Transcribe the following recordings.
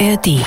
ARD.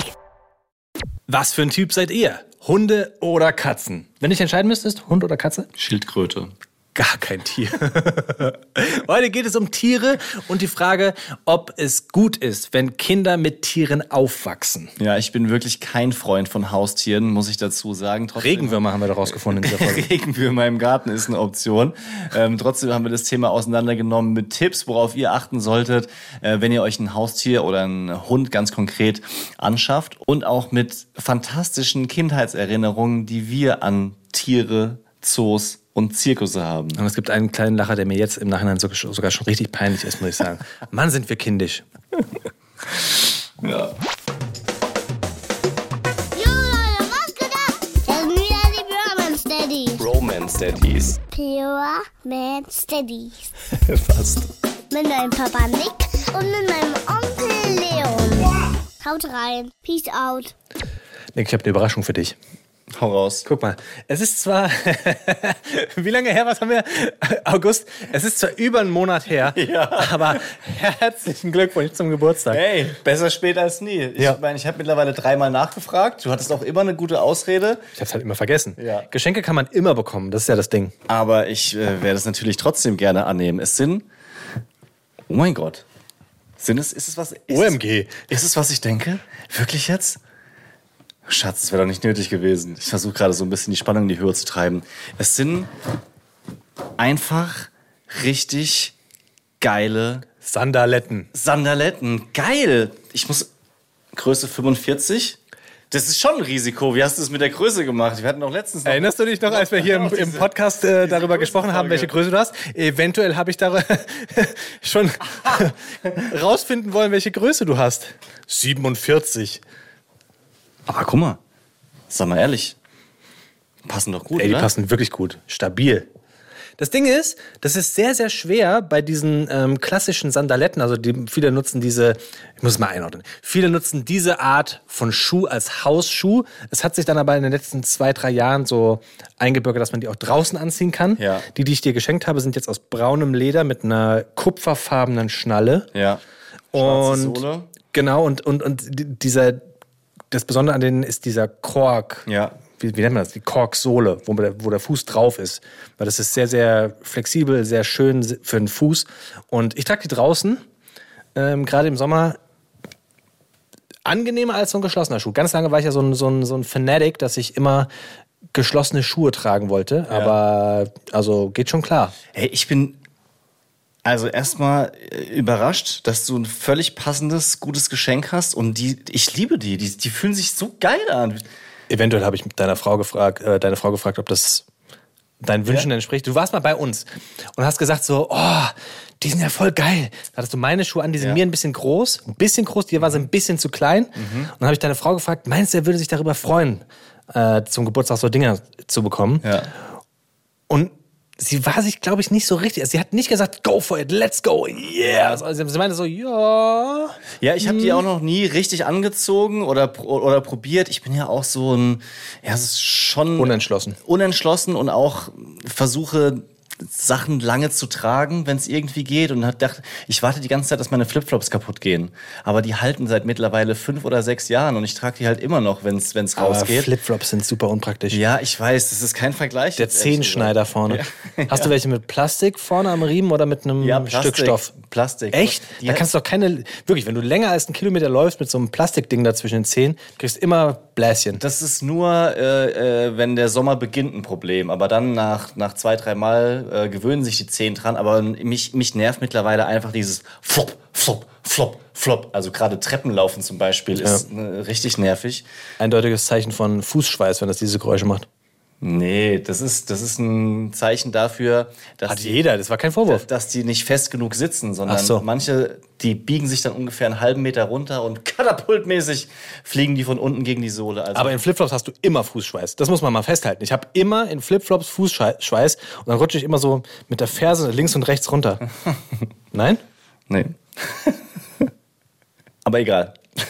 Was für ein Typ seid ihr? Hunde oder Katzen? Wenn ich entscheiden müsstest, Hund oder Katze? Schildkröte. Gar kein Tier. Heute geht es um Tiere und die Frage, ob es gut ist, wenn Kinder mit Tieren aufwachsen. Ja, ich bin wirklich kein Freund von Haustieren, muss ich dazu sagen. Trotzdem Regenwürmer haben wir doch rausgefunden in dieser Folge. Regenwürmer im Garten ist eine Option. Ähm, trotzdem haben wir das Thema auseinandergenommen mit Tipps, worauf ihr achten solltet, äh, wenn ihr euch ein Haustier oder einen Hund ganz konkret anschafft. Und auch mit fantastischen Kindheitserinnerungen, die wir an Tiere, Zoos und Zirkusse haben. Und es gibt einen kleinen Lacher, der mir jetzt im Nachhinein sogar schon richtig peinlich ist, muss ich sagen. Mann, sind wir kindisch. Ja. Romance Daddies. Pure Man Steadies. Fast. Mit meinem Papa Nick und mit meinem Onkel Leon. Haut rein. Peace out. Nick, ich habe eine Überraschung für dich. Hau raus. Guck mal, es ist zwar, wie lange her, was haben wir? August. Es ist zwar über einen Monat her, Ja. aber herzlichen Glückwunsch zum Geburtstag. Hey, besser spät als nie. Ich Ja. meine, ich habe mittlerweile dreimal nachgefragt. Du hattest auch immer eine gute Ausrede. Ich hab's halt immer vergessen. Ja. Geschenke kann man immer bekommen, das ist ja das Ding. Aber ich äh, werde es natürlich trotzdem gerne annehmen. Es sind. Oh mein Gott. Sind es, ist es was? Ist OMG. Es, ist es, was ich denke? Wirklich jetzt? Schatz, das wäre doch nicht nötig gewesen. Ich versuche gerade so ein bisschen die Spannung in die Höhe zu treiben. Es sind einfach richtig geile Sandaletten. Sandaletten. Geil. Ich muss. Größe 45? Das ist schon ein Risiko. Wie hast du es mit der Größe gemacht? Wir hatten doch letztens noch. Erinnerst du dich noch, als wir hier im, im Podcast äh, darüber gesprochen haben, welche Größe du hast? Eventuell habe ich da schon rausfinden wollen, welche Größe du hast. 47. Aber guck mal. Sag mal ehrlich. Passen doch gut, Ey, die oder? passen wirklich gut. Stabil. Das Ding ist, das ist sehr, sehr schwer bei diesen ähm, klassischen Sandaletten. Also die, viele nutzen diese, ich muss es mal einordnen, viele nutzen diese Art von Schuh als Hausschuh. Es hat sich dann aber in den letzten zwei, drei Jahren so eingebürgert, dass man die auch draußen anziehen kann. Ja. Die, die ich dir geschenkt habe, sind jetzt aus braunem Leder mit einer kupferfarbenen Schnalle. Ja. Schwarze Und Sohle. genau, und, und, und di- dieser, das Besondere an denen ist dieser Kork. Ja. Wie, wie nennt man das? Die Korksohle, wo der, wo der Fuß drauf ist. Weil das ist sehr, sehr flexibel, sehr schön für den Fuß. Und ich trage die draußen, ähm, gerade im Sommer, angenehmer als so ein geschlossener Schuh. Ganz lange war ich ja so ein, so ein, so ein Fanatic, dass ich immer geschlossene Schuhe tragen wollte. Aber also geht schon klar. Hey, ich bin also erstmal äh, überrascht, dass du ein völlig passendes, gutes Geschenk hast und die, ich liebe die, die, die fühlen sich so geil an. Eventuell habe ich mit deiner Frau gefragt, äh, deine Frau gefragt, ob das deinen Wünschen entspricht. Du warst mal bei uns und hast gesagt so, oh, die sind ja voll geil. Da hattest du meine Schuhe an, die sind Ja. mir ein bisschen groß, ein bisschen groß, dir war sie ein bisschen zu klein. Und dann habe ich deine Frau gefragt, meinst du, er würde sich darüber freuen, äh, zum Geburtstag so Dinger zu bekommen? Ja. Und sie war sich, glaube ich, nicht so richtig. Also sie hat nicht gesagt, go for it, let's go, yeah. Also sie meinte so, ja. Ja, ich habe die auch noch nie richtig angezogen oder, oder probiert. Ich bin ja auch so ein, ja, es ist schon Unentschlossen. unentschlossen und auch versuche Sachen lange zu tragen, wenn es irgendwie geht und hat gedacht, ich warte die ganze Zeit, dass meine Flipflops kaputt gehen. Aber die halten seit mittlerweile fünf oder sechs Jahren und ich trage die halt immer noch, wenn es rausgeht. Flipflops sind super unpraktisch. ja, ich weiß, das ist kein Vergleich. Der Zehenschneider vorne. Hast du welche mit Plastik vorne am Riemen oder mit einem Ja, Plastik. Stück Stoff? Plastik. Echt? Die da kannst du doch keine. Wirklich, wenn du länger als einen Kilometer läufst mit so einem Plastikding da zwischen den Zehen, kriegst du immer Bläschen. Das ist nur, äh, äh, wenn der Sommer beginnt, ein Problem. Aber dann nach, nach zwei, drei Mal äh, gewöhnen sich die Zehen dran. Aber mich, mich nervt mittlerweile einfach dieses Flop, Flop, Flop, Flop. Also gerade Treppenlaufen zum Beispiel ist äh, richtig nervig. Eindeutiges Zeichen von Fußschweiß, wenn das diese Geräusche macht. Nee, das ist, das ist ein Zeichen dafür, dass Hat die, jeder, das war kein Vorwurf. dass die nicht fest genug sitzen, sondern so. manche, die biegen sich dann ungefähr einen halben Meter runter und katapultmäßig fliegen die von unten gegen die Sohle. Also Aber in Flipflops hast du immer Fußschweiß. Das muss man mal festhalten. Ich habe immer in Flipflops Fußschweiß und dann rutsche ich immer so mit der Ferse links und rechts runter. Nein? Nee. Aber egal.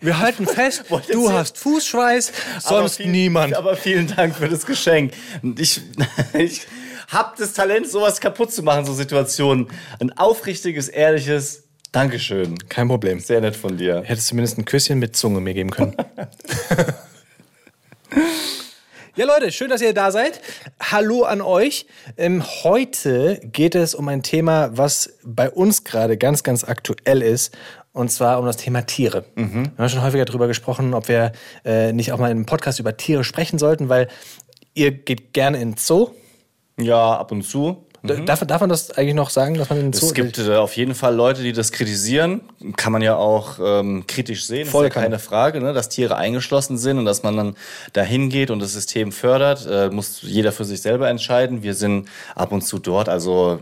Wir halten fest, du hast Fußschweiß, sonst vielen- niemand. Aber vielen Dank für das Geschenk. Ich, ich habe das Talent, sowas kaputt zu machen, so Situationen. Ein aufrichtiges, ehrliches Dankeschön. Kein Problem. Sehr nett von dir. Hättest zumindest ein Küsschen mit Zunge mir geben können. Ja, Leute, schön, dass ihr da seid. Hallo an euch. Ähm, heute geht es um ein Thema, was bei uns gerade ganz, ganz aktuell ist. Und zwar um das Thema Tiere. Wir haben schon häufiger darüber gesprochen, ob wir äh, nicht auch mal in einem Podcast über Tiere sprechen sollten, weil ihr geht gerne in den Zoo. Ja, ab und zu. D- Darf, darf man das eigentlich noch sagen, dass man in den Zoo Es gibt äh, auf jeden Fall Leute, die das kritisieren. Kann man ja auch ähm, kritisch sehen. Voll ist ja keine. Frage, ne? dass Tiere eingeschlossen sind und dass man dann dahin geht und das System fördert. Äh, muss jeder für sich selber entscheiden. Wir sind ab und zu dort, also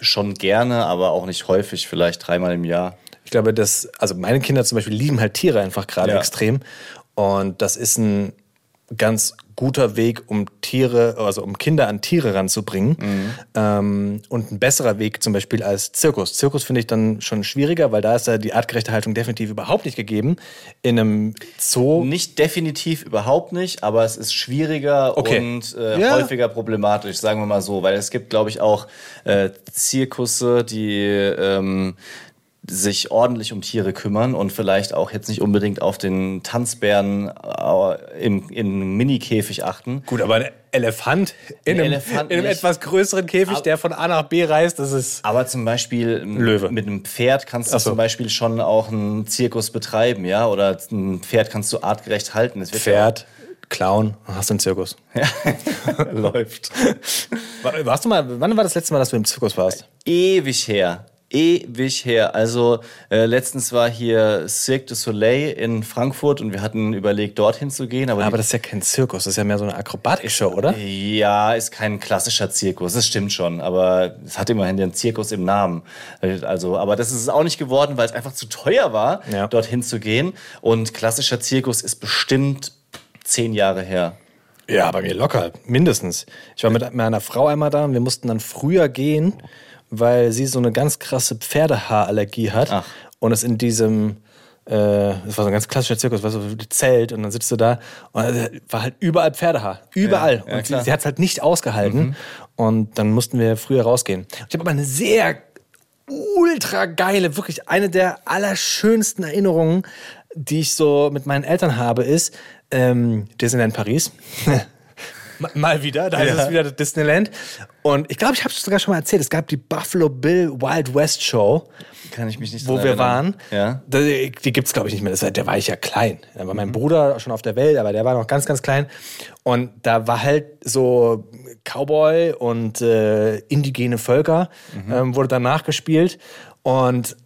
schon gerne, aber auch nicht häufig, vielleicht dreimal im Jahr. Ich glaube, dass, also meine Kinder zum Beispiel lieben halt Tiere einfach gerade Ja. extrem. Und das ist ein ganz guter Weg, um Tiere, also um Kinder an Tiere ranzubringen. Ähm, und ein besserer Weg zum Beispiel als Zirkus. Zirkus finde ich dann schon schwieriger, weil da ist ja die artgerechte Haltung definitiv überhaupt nicht gegeben. In einem Zoo. Nicht definitiv überhaupt nicht, aber es ist schwieriger Okay. und äh, Ja. häufiger problematisch, sagen wir mal so, weil es gibt, glaube ich, auch äh, Zirkusse, die ähm, sich ordentlich um Tiere kümmern und vielleicht auch jetzt nicht unbedingt auf den Tanzbären äh, im, im Mini-Käfig achten. Gut, aber ein Elefant in, Ein einem, Elefant in einem etwas größeren Käfig, der von A nach B reist, das ist. Aber zum Beispiel Löwe. mit einem Pferd kannst du so. zum Beispiel schon auch einen Zirkus betreiben, ja? Oder ein Pferd kannst du artgerecht halten. Pferd, Clown, hast du einen Zirkus. Ja, läuft. War- Warst du mal, wann war das letzte Mal, dass du im Zirkus warst? ewig her. Ewig her. Also äh, letztens war hier Cirque du Soleil in Frankfurt und wir hatten überlegt, dorthin zu gehen. Aber, Aber das ist ja kein Zirkus, das ist ja mehr so eine Akrobatik-Show, oder? ja, ist kein klassischer Zirkus. Das stimmt schon. Aber es hat immerhin den Zirkus im Namen. Also, aber das ist es auch nicht geworden, weil es einfach zu teuer war, Ja. dorthin zu gehen. Und klassischer Zirkus ist bestimmt zehn Jahre her. Ja, bei mir locker, mindestens. Ich war mit meiner Frau einmal da und wir mussten dann früher gehen, weil sie so eine ganz krasse Pferdehaarallergie hat. Ach. Und es in diesem, äh, das war so ein ganz klassischer Zirkus, weißt du, so ein Zelt und dann sitzt du da und da war halt überall Pferdehaar. Überall. Ja, ja, und sie, sie hat es halt nicht ausgehalten. Und dann mussten wir früher rausgehen. Ich habe aber eine sehr ultra geile, wirklich eine der allerschönsten Erinnerungen, die ich so mit meinen Eltern habe, ist ähm, Disneyland Paris. Ma- Mal wieder, da ist es wieder Disneyland. Und ich glaube, ich habe es sogar schon mal erzählt. Es gab die Buffalo Bill Wild West Show, Kann ich mich nicht wo wir erinnern. waren. Ja. Da- Die gibt es, glaube ich, nicht mehr. Das, war- da war ich ja klein. Da war mein Bruder schon auf der Welt, aber der war noch ganz, ganz klein. Und da war halt so Cowboy und äh, indigene Völker, ähm, wurde dann nachgespielt. Und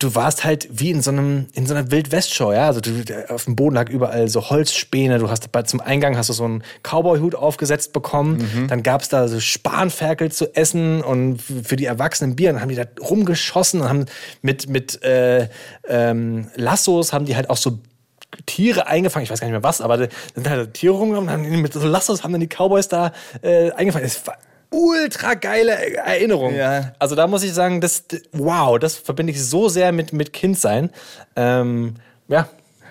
du warst halt wie in so einem in so einer Wildwest-Show, ja. Also du, auf dem Boden lag überall so Holzspäne. Du hast zum Eingang hast du so einen Cowboy-Hut aufgesetzt bekommen. Dann gab es da so Spanferkel zu essen und für die Erwachsenen Bier. Dann haben die da rumgeschossen und haben mit mit äh, ähm, Lassos haben die halt auch so Tiere eingefangen, ich weiß gar nicht mehr was, aber sind halt Tiere rumgekommen, haben die mit so Lassos haben dann die Cowboys da äh, eingefangen. Das war ultra geile Erinnerung. Ja. Also da muss ich sagen, das, wow, das verbinde ich so sehr mit, mit Kindsein. Ähm, ja,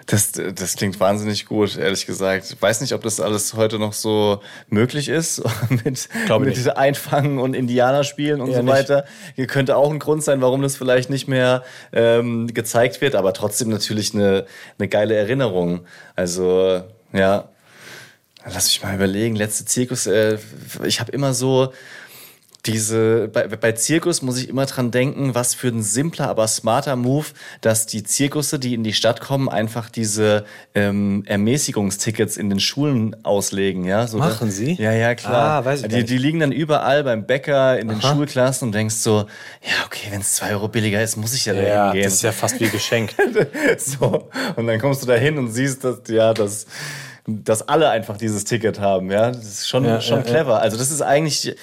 Das, das klingt wahnsinnig gut, ehrlich gesagt. Ich weiß nicht, ob das alles heute noch so möglich ist mit, Glaube mit nicht. Einfangen und Indianerspielen und Eher so weiter. Hier könnte auch ein Grund sein, warum das vielleicht nicht mehr ähm, gezeigt wird, aber trotzdem natürlich eine, eine geile Erinnerung. Also, ja. Lass mich mal überlegen. Letzte Zirkus, äh, ich habe immer so diese, bei, bei Zirkus muss ich immer dran denken, was für ein simpler, aber smarter Move, dass die Zirkusse, die in die Stadt kommen, einfach diese ähm, Ermäßigungstickets in den Schulen auslegen, ja. So, Machen sie? Ja, ja, klar. Ah, weiß ich die, nicht. die liegen dann überall beim Bäcker, in den Schulklassen und denkst so, ja, okay, wenn es zwei Euro billiger ist, muss ich ja da ja hingehen. das ist ja fast wie geschenkt. so. Und dann kommst du da hin und siehst, dass, ja, dass, dass alle einfach dieses Ticket haben. Ja, das ist schon, Ja, schon ja, clever. Also, das ist eigentlich,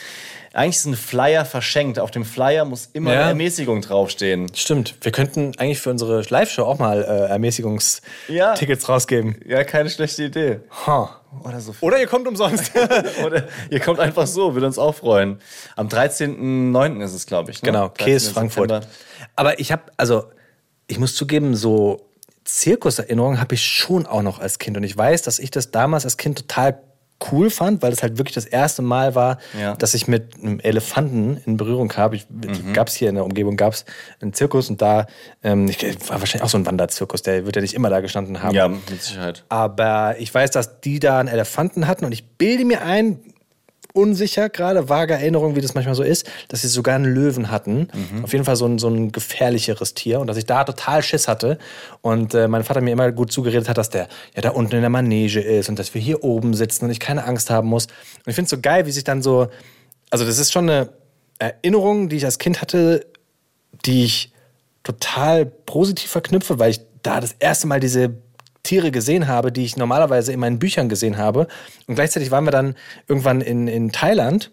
eigentlich ist ein Flyer verschenkt. Auf dem Flyer muss immer Ja. eine Ermäßigung draufstehen. Stimmt, wir könnten eigentlich für unsere Live-Show auch mal äh, Ermäßigungstickets Ja. rausgeben. Ja, keine schlechte Idee. Huh. Oder so. Oder ihr kommt umsonst. Oder ihr kommt einfach so, würde uns auch freuen. Am 13.09. ist es, glaube ich. Ne? Genau, 13. Käse Frankfurt. September. Aber ich habe, also, ich muss zugeben, so Zirkuserinnerungen habe ich schon auch noch als Kind. Und ich weiß, dass ich das damals als Kind total cool fand, weil es halt wirklich das erste Mal war, Ja. dass ich mit einem Elefanten in Berührung habe. Ich, Gab es hier in der Umgebung gab es einen Zirkus und da ähm, ich, war wahrscheinlich auch so ein Wanderzirkus, der wird ja nicht immer da gestanden haben. Ja, mit Sicherheit. Aber ich weiß, dass die da einen Elefanten hatten und ich bilde mir ein, unsicher gerade, vage Erinnerung, wie das manchmal so ist, dass sie sogar einen Löwen hatten. Auf jeden Fall so ein, so ein gefährlicheres Tier und dass ich da total Schiss hatte. Und äh, mein Vater mir immer gut zugeredet hat, dass der ja da unten in der Manege ist und dass wir hier oben sitzen und ich keine Angst haben muss. Und ich finde es so geil, wie sich dann so, also das ist schon eine Erinnerung, die ich als Kind hatte, die ich total positiv verknüpfe, weil ich da das erste Mal diese Tiere gesehen habe, die ich normalerweise in meinen Büchern gesehen habe. Und gleichzeitig waren wir dann irgendwann in, in Thailand,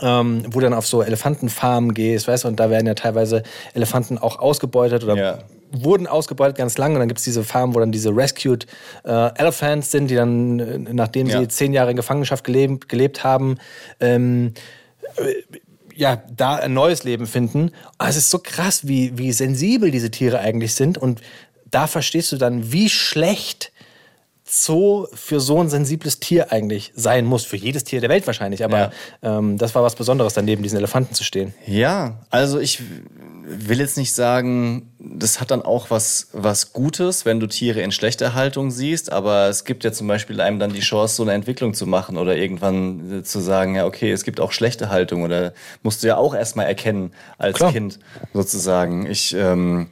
ähm, wo dann auf so Elefantenfarmen gehst, weißt du, und da werden ja teilweise Elefanten auch ausgebeutet oder Ja. wurden ausgebeutet ganz lange. Und dann gibt es diese Farmen, wo dann diese Rescued äh, Elephants sind, die dann, äh, nachdem Ja. sie zehn Jahre in Gefangenschaft gelebt, gelebt haben, ähm, ja, da ein neues Leben finden. Aber es ist so krass, wie, wie sensibel diese Tiere eigentlich sind. Und da verstehst du dann, wie schlecht Zoo für so ein sensibles Tier eigentlich sein muss. Für jedes Tier der Welt wahrscheinlich. Aber ähm, das war was Besonderes, dann neben diesen Elefanten zu stehen. Ja, also ich will jetzt nicht sagen, das hat dann auch was, was Gutes, wenn du Tiere in schlechter Haltung siehst, aber es gibt ja zum Beispiel einem dann die Chance, so eine Entwicklung zu machen oder irgendwann äh, zu sagen, ja, okay, es gibt auch schlechte Haltung oder musst du ja auch erstmal erkennen als Klar. Kind sozusagen. Ich, ähm,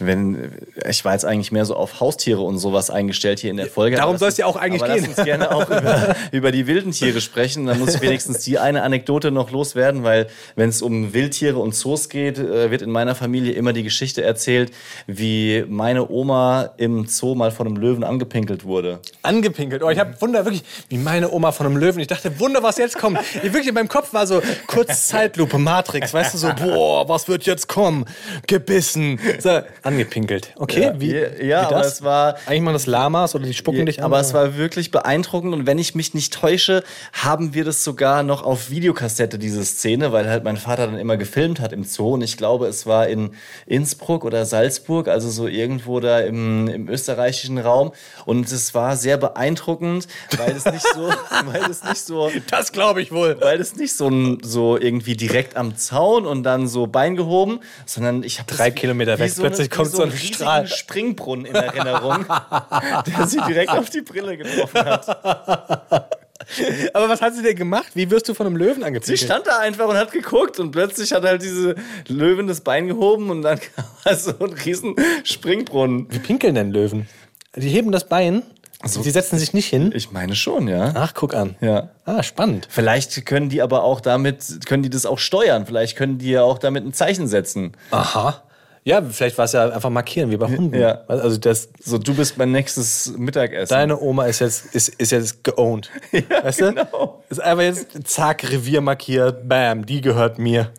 wenn, ich war jetzt eigentlich mehr so auf Haustiere und sowas eingestellt hier in der Folge. Darum aber soll's ja auch eigentlich aber gehen. Lass uns gerne auch über, über die wilden Tiere sprechen. Dann muss ich wenigstens die eine Anekdote noch loswerden, weil wenn es um Wildtiere und Zoos geht, äh, wird in meiner Familie immer die Geschichte erzählt, wie meine Oma im Zoo mal von einem Löwen angepinkelt wurde. Angepinkelt. Oh, ich habe Wunder, wirklich, wie meine Oma von einem Löwen. Ich dachte, Wunder, was jetzt kommt. Ich, wirklich in meinem Kopf war so kurz Zeitlupe, Matrix, weißt du, so, boah, was wird jetzt kommen? Gebissen. So, angepinkelt. Okay, wie, ja, wie ja aber das? es war Eigentlich mal das Lamas oder die spucken dich an. Aber es war wirklich beeindruckend und wenn ich mich nicht täusche, haben wir das sogar noch auf Videokassette, diese Szene, weil halt mein Vater dann immer gefilmt hat im Zoo und ich glaube, es war in Innsbruck oder Salzburg, also so irgendwo da im, im österreichischen Raum und es war sehr beeindruckend, weil es nicht so, weil es nicht so, das glaube ich wohl. weil es nicht so, so irgendwie direkt am Zaun und dann so Bein gehoben, sondern ich habe Drei Kilometer weg, plötzlich kommt so ein Strahl. Springbrunnen in Erinnerung, der sie direkt auf die Brille getroffen hat. Aber was hat sie denn gemacht? Wie wirst du von einem Löwen Sie angepinkelt? stand da einfach und hat geguckt und plötzlich hat halt diese Löwin das Bein gehoben und dann kam also ein riesen Springbrunnen. Wie pinkeln denn Löwen? Die heben das Bein, sie setzen sich nicht hin. Ich meine schon, ja. Ach, guck an. Ja. Ah, spannend. Vielleicht können die aber auch damit, können die das auch steuern. Vielleicht können die ja auch damit ein Zeichen setzen. Aha. Ja, vielleicht war es ja einfach markieren, wie bei Hunden. Ja. Also das, So, du bist mein nächstes Mittagessen. deine Oma ist jetzt, ist, ist jetzt geowned. weißt genau. du? Ist einfach jetzt zack, Revier markiert, bam, die gehört mir.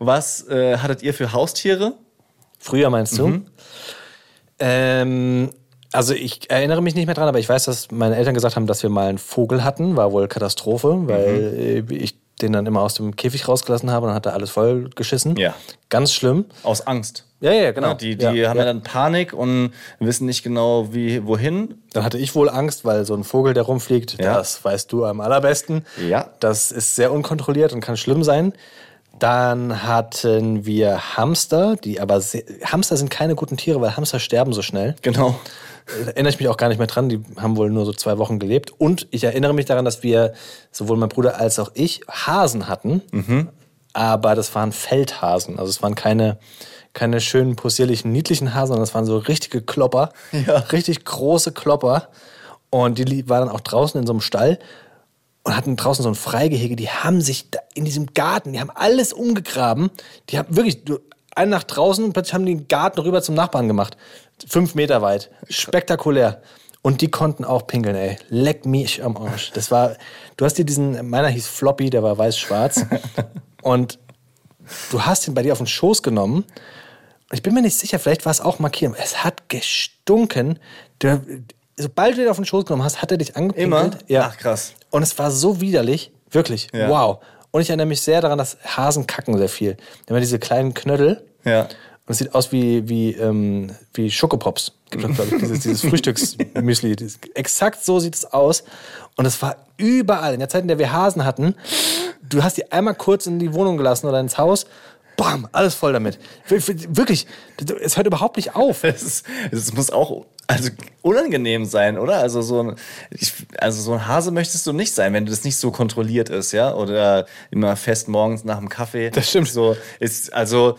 Was äh, hattet ihr für Haustiere? Früher meinst du? Ähm, also ich erinnere mich nicht mehr dran, aber ich weiß, dass meine Eltern gesagt haben, dass wir mal einen Vogel hatten. War wohl Katastrophe, weil äh, ich den dann immer aus dem Käfig rausgelassen habe und dann hat er alles voll geschissen. Ja. Ganz schlimm. Aus Angst. Ja, ja, genau. Ja, die die Ja, haben ja. dann Panik und wissen nicht genau, wie, wohin. Dann hatte ich wohl Angst, weil so ein Vogel, der rumfliegt, Ja. das weißt du am allerbesten. Ja. Das ist sehr unkontrolliert und kann schlimm sein. Dann hatten wir Hamster, die aber sehr, Hamster sind keine guten Tiere, weil Hamster sterben so schnell. Genau. Da erinnere ich mich auch gar nicht mehr dran. Die haben wohl nur so zwei Wochen gelebt. Und ich erinnere mich daran, dass wir, sowohl mein Bruder als auch ich, Hasen hatten. Aber das waren Feldhasen. Also es waren keine, keine schönen, possierlichen, niedlichen Hasen, sondern das waren so richtige Klopper. Richtig große Klopper. Und die waren dann auch draußen in so einem Stall und hatten draußen so ein Freigehege. Die haben sich in diesem Garten, die haben alles umgegraben. Die haben wirklich eine nach draußen und plötzlich haben die den Garten rüber zum Nachbarn gemacht. Fünf Meter weit. Spektakulär. Und die konnten auch pinkeln, ey. Leck mich am Arsch. Das war, du hast dir diesen, meiner hieß Floppy, der war weiß-schwarz. und du hast ihn bei dir auf den Schoß genommen. Ich bin mir nicht sicher, vielleicht war es auch markiert. Es hat gestunken. Der, sobald du ihn auf den Schoß genommen hast, hat er dich angepinkelt. Immer? Ja. Ach, krass. Und es war so widerlich. Wirklich. Ja. Wow. Und ich erinnere mich sehr daran, dass Hasen kacken sehr viel. Ja diese kleinen Knödel. Ja. Und es sieht aus wie, wie, ähm, wie Schokopops. Gibt doch, glaube ich, dieses, dieses Frühstücksmüsli. Exakt so sieht es aus. Und es war überall. In der Zeit, in der wir Hasen hatten, du hast die einmal kurz in die Wohnung gelassen oder ins Haus. Bam, alles voll damit. Wir- wir- Wirklich, es hört überhaupt nicht auf. Es, es muss auch also unangenehm sein, oder? Also so, ein, ich, also so ein Hase möchtest du nicht sein, wenn das nicht so kontrolliert ist, ja? Oder immer fest morgens nach dem Kaffee. Das stimmt. So ist also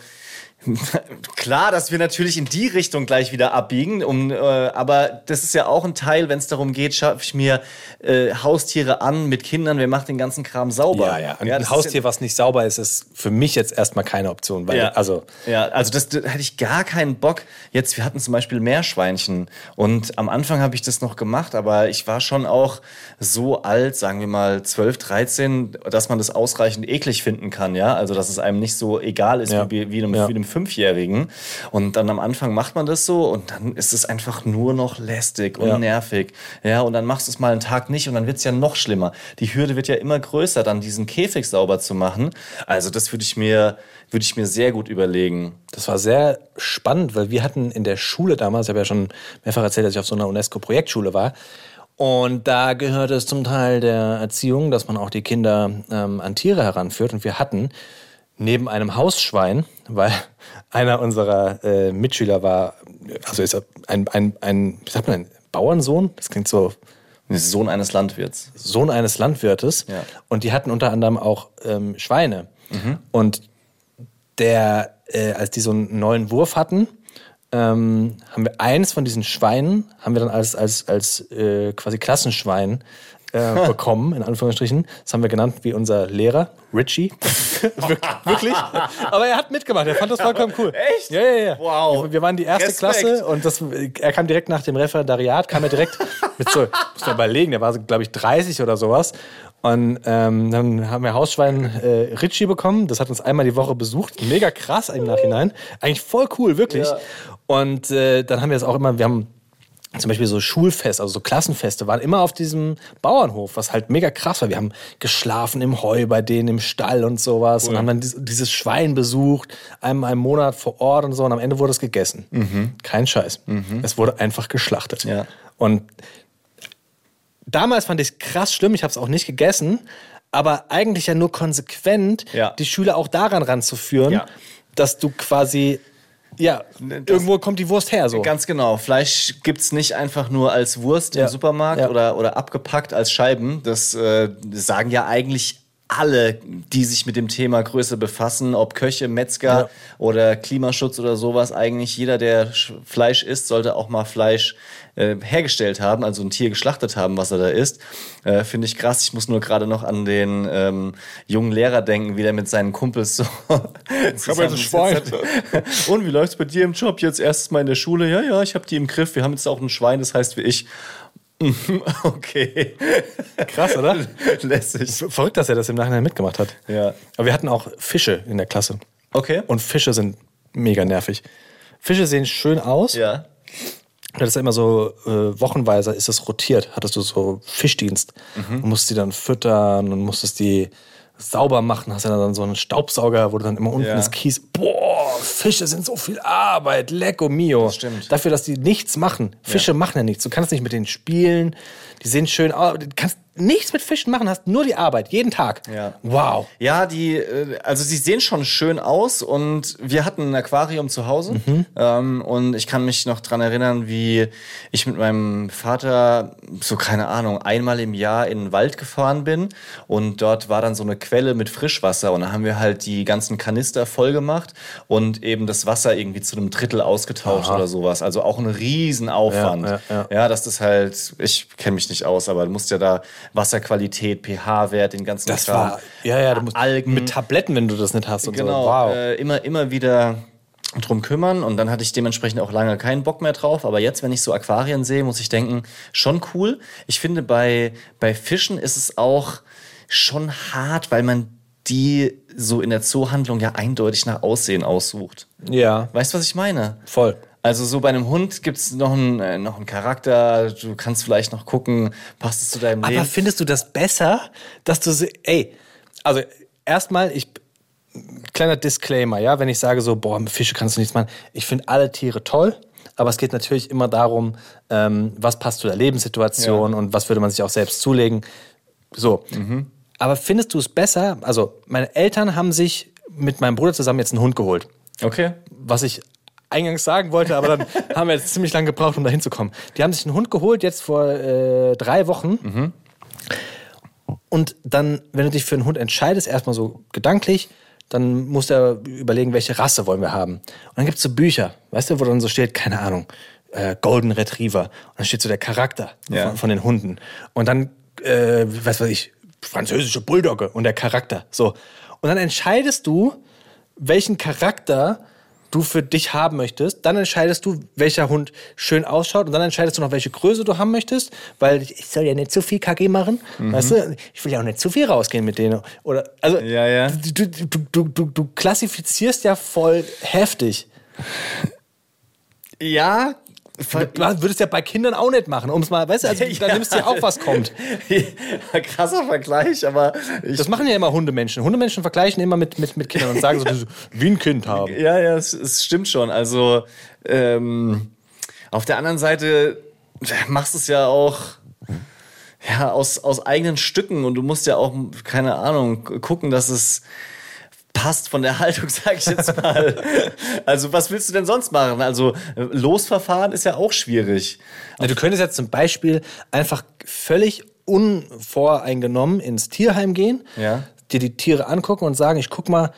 klar, dass wir natürlich in die Richtung gleich wieder abbiegen, um, äh, aber das ist ja auch ein Teil, wenn es darum geht, schaffe ich mir äh, Haustiere an mit Kindern, wer macht den ganzen Kram sauber? Ja, ja. Und das ein Haustier, ja- was nicht sauber ist, ist für mich jetzt erstmal keine Option. Weil, Ja, also, ja, also das, da hätte ich gar keinen Bock. Jetzt, wir hatten zum Beispiel Meerschweinchen und am Anfang habe ich das noch gemacht, aber ich war schon auch so alt, sagen wir mal 12, 13, dass man das ausreichend eklig finden kann, ja. Also dass es einem nicht so egal ist Ja. wie, wie, einem, Ja. wie einem Fünfjährigen. Und dann am Anfang macht man das so und dann ist es einfach nur noch lästig und Ja. nervig. Ja, und dann machst du es mal einen Tag nicht und dann wird es ja noch schlimmer. Die Hürde wird ja immer größer, dann diesen Käfig sauber zu machen. Also das würde ich mir, würde ich mir sehr gut überlegen. Das war sehr spannend, weil wir hatten in der Schule damals, ich habe ja schon mehrfach erzählt, dass ich auf so einer UNESCO-Projektschule war. Und da gehörte es zum Teil der Erziehung, dass man auch die Kinder ähm, an Tiere heranführt. Und wir hatten neben einem Hausschwein, weil einer unserer äh, Mitschüler war, also ist er ein, ein, ein, wie sagt man, ein Bauernsohn? Das klingt so, Sohn eines Landwirts. Sohn eines Landwirtes. Ja. Und die hatten unter anderem auch ähm, Schweine. Und der, äh, als die so einen neuen Wurf hatten, ähm, haben wir eins von diesen Schweinen, haben wir dann als, als, als äh, quasi Klassenschwein äh, bekommen, in Anführungsstrichen. Das haben wir genannt wie unser Lehrer, Richie. Wir- Wirklich? Aber er hat mitgemacht, er fand das vollkommen cool. Echt? Ja, ja, ja. Wow. Wir, wir waren die erste Respekt. Klasse und das, er kam direkt nach dem Referendariat, kam er direkt mit so, muss man überlegen, der war glaube ich, 30 oder sowas. Und ähm, dann haben wir Hausschwein äh, Ritchie bekommen. Das hat uns einmal die Woche besucht. Mega krass im Nachhinein. Eigentlich voll cool, wirklich. Ja. Und äh, dann haben wir es auch immer, wir haben zum Beispiel so Schulfest, also so Klassenfeste, waren immer auf diesem Bauernhof, was halt mega krass war. Wir haben geschlafen im Heu bei denen im Stall und sowas und haben dann dies- dieses Schwein besucht, einmal im Monat vor Ort und so und am Ende wurde es gegessen. Kein Scheiß. Es wurde einfach geschlachtet. Ja. Und damals fand ich es krass schlimm, ich habe es auch nicht gegessen, aber eigentlich ja nur konsequent, Ja. die Schüler auch daran ranzuführen, Ja. dass du quasi, ja, irgendwo kommt die Wurst her. So. Ganz genau. Fleisch gibt's nicht einfach nur als Wurst Ja. im Supermarkt Ja. oder, oder abgepackt als Scheiben. Das äh, sagen ja eigentlich alle, die sich mit dem Thema Größe befassen, ob Köche, Metzger Ja. oder Klimaschutz oder sowas. Eigentlich jeder, der Sch- Fleisch isst, sollte auch mal Fleisch äh, hergestellt haben, also ein Tier geschlachtet haben, was er da isst. Äh, Finde ich krass. Ich muss nur gerade noch an den ähm, jungen Lehrer denken, wie der mit seinen Kumpels so. Ich hab jetzt ein Schwein. Und wie läuft's bei dir im Job? Jetzt erstes Mal in der Schule? Ja, ja, ich habe die im Griff. Wir haben jetzt auch ein Schwein, das heißt wie ich. Okay. Krass, oder? Lässig. Verrückt, dass er das im Nachhinein mitgemacht hat. Ja. Aber wir hatten auch Fische in der Klasse. Okay. Und Fische sind mega nervig. Fische sehen schön aus. Ja. Das ist ja immer so, äh, wochenweise ist es rotiert. Hattest du so Fischdienst. Mhm. Und musst die dann füttern und musstest die sauber machen. Hast ja dann so einen Staubsauger, wo du dann immer unten Ja. das Kies. Boah, Fische sind so viel Arbeit. Lecco mio. Das stimmt. Dafür, dass die nichts machen. Fische machen ja nichts. Du kannst nicht mit denen spielen. Die sehen schön aus. Du kannst nichts mit Fischen machen, hast nur die Arbeit. Jeden Tag. Ja. Wow. Ja, die, äh, also sie sehen schon schön aus und wir hatten ein Aquarium zu Hause ähm, und ich kann mich noch dran erinnern, wie ich mit meinem Vater so keine Ahnung einmal im Jahr in den Wald gefahren bin und dort war dann so eine Quelle mit Frischwasser und da haben wir halt die ganzen Kanister voll gemacht und eben das Wasser irgendwie zu einem Drittel ausgetauscht oder sowas. Also auch ein Riesenaufwand. Ja, ja, ja. ja, dass das halt, ich kenne mich nicht aus, aber du musst ja da Wasserqualität, pH-Wert, den ganzen Das Kram. war, ja, ja, du musst Algen. mit Tabletten, wenn du das nicht hast und Genau, so. Wow. äh, immer, immer wieder drum kümmern und dann hatte ich dementsprechend auch lange keinen Bock mehr drauf. Aber jetzt, wenn ich so Aquarien sehe, muss ich denken, schon cool. Ich finde, bei, bei Fischen ist es auch schon hart, weil man die so in der Zoohandlung ja eindeutig nach Aussehen aussucht. ja, Weißt du, was ich meine? voll. Also so bei einem Hund gibt es noch einen, äh, noch einen Charakter, du kannst vielleicht noch gucken, passt es zu deinem Aber Leben. findest du das besser, dass du, so- ey, also erstmal, ich, kleiner Disclaimer, ja, wenn ich sage so, boah, mit Fische kannst du nichts machen. Ich finde alle Tiere toll aber es geht natürlich immer darum, ähm, was passt zu der Lebenssituation und was würde man sich auch selbst zulegen. So. Aber findest du es besser? Also, meine Eltern haben sich mit meinem Bruder zusammen jetzt einen Hund geholt. Okay. Was ich eingangs sagen wollte, aber dann haben wir jetzt ziemlich lange gebraucht, um da hinzukommen. Die haben sich einen Hund geholt, jetzt vor äh, drei Wochen. Und dann, wenn du dich für einen Hund entscheidest, erstmal so gedanklich, dann musst du ja überlegen, welche Rasse wollen wir haben. Und dann gibt es so Bücher, weißt du, wo dann so steht, keine Ahnung, äh, Golden Retriever. Und dann steht so der Charakter Ja. von, von den Hunden. Und dann, äh, was weiß ich, französische Bulldogge und der Charakter. So. Und dann entscheidest du, welchen Charakter du für dich haben möchtest. Dann entscheidest du, welcher Hund schön ausschaut. Und dann entscheidest du noch, welche Größe du haben möchtest. Weil ich soll ja nicht zu viel KG machen. Weißt du? Ich will ja auch nicht zu viel rausgehen mit denen. Oder, also, Ja, ja. Du, du, du, du, du klassifizierst ja voll heftig. Ja. Du würdest ja bei Kindern auch nicht machen, um es mal, weißt du, also, da nimmst du ja auch, was kommt. Krasser Vergleich, aber Das machen ja immer Hundemenschen. Hundemenschen vergleichen immer mit, mit, mit Kindern und sagen so, wie ein Kind haben. Ja, ja, es, es stimmt schon. Also ähm, auf der anderen Seite machst du es ja auch ja, aus, aus eigenen Stücken und du musst ja auch, keine Ahnung, gucken, dass es passt von der Haltung, sag ich jetzt mal. also was willst du denn sonst machen? Also Losverfahren ist ja auch schwierig. Ja, du könntest jetzt zum Beispiel einfach völlig unvoreingenommen ins Tierheim gehen, Ja. dir die Tiere angucken und sagen, ich guck mal,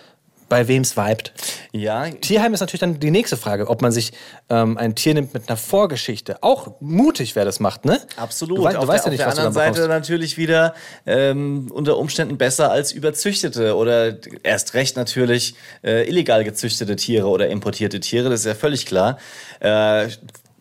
bei wem es vibet. Ja, Tierheim ist natürlich dann die nächste Frage, ob man sich ähm, ein Tier nimmt mit einer Vorgeschichte. Auch mutig, wer das macht, ne? Absolut. Du, wei- du auf weißt der, ja nicht, auf was der du anderen dann Seite natürlich wieder ähm, unter Umständen besser als überzüchtete oder erst recht natürlich äh, illegal gezüchtete Tiere oder importierte Tiere. Das ist ja völlig klar. Äh,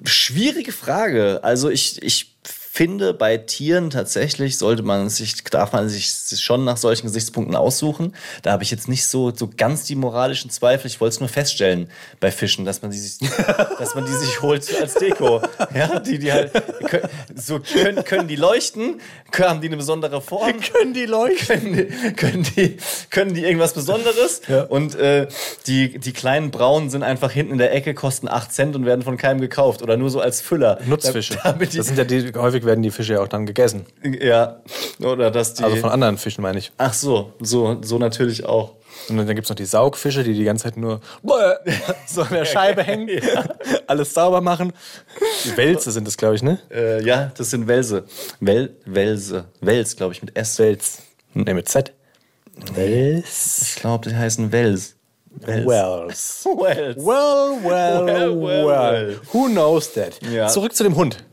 schwierige Frage. Also ich, ich finde, bei Tieren tatsächlich sollte man sich, darf man sich schon nach solchen Gesichtspunkten aussuchen. Da habe ich jetzt nicht so, so ganz die moralischen Zweifel. Ich wollte es nur feststellen bei Fischen, dass man die sich, dass man die sich holt als Deko. Ja, die, die halt, können, so können, können die leuchten, haben die eine besondere Form. Können die Leute? Können die, können die, können die irgendwas Besonderes? Ja. Und äh, die, die kleinen Braunen sind einfach hinten in der Ecke, kosten 8 Cent und werden von keinem gekauft. Oder nur so als Füller. Nutzfische. Da- Damit die, Das sind ja die, häufig werden die Fische ja auch dann gegessen. ja, oder dass die. Also von anderen Fischen meine ich. ach so, so, so natürlich auch. Und dann gibt es noch die Saugfische, die die ganze Zeit nur so an der Scheibe hängen, alles sauber machen. Die Wälze sind das, glaube ich, ne? Äh, ja, das sind Welse. Wel, Welse. Wels, glaube ich, mit S. Wels. Ne, mit Z. Wels. Ich glaube, die heißen Wels. Wels. Wells. Wels. Well, well, Well, well. Who knows that? Ja. Zurück zu dem Hund.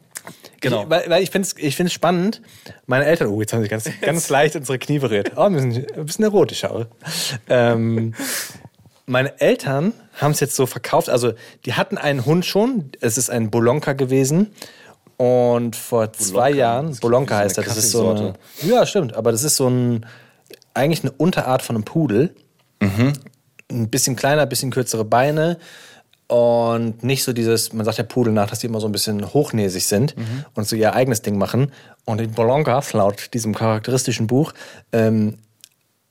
Genau. Ich, weil, weil ich finde es ich find's spannend. Meine Eltern, oh, jetzt haben sie ganz, ganz leicht unsere Knie berührt. Oh, ein bisschen, ein bisschen erotisch, aber. Ähm, meine Eltern haben es jetzt so verkauft. Also, die hatten einen Hund schon. Es ist ein Bolonka gewesen. Und vor zwei Jahren, Bolonka heißt er, das ist so eine. Ja, stimmt, aber das ist so ein. Eigentlich eine Unterart von einem Pudel ein bisschen kleiner, ein bisschen kürzere Beine und nicht so dieses, man sagt ja Pudel nach, dass die immer so ein bisschen hochnäsig sind und so ihr eigenes Ding machen. Und die Bolonkas, laut diesem charakteristischen Buch, ähm,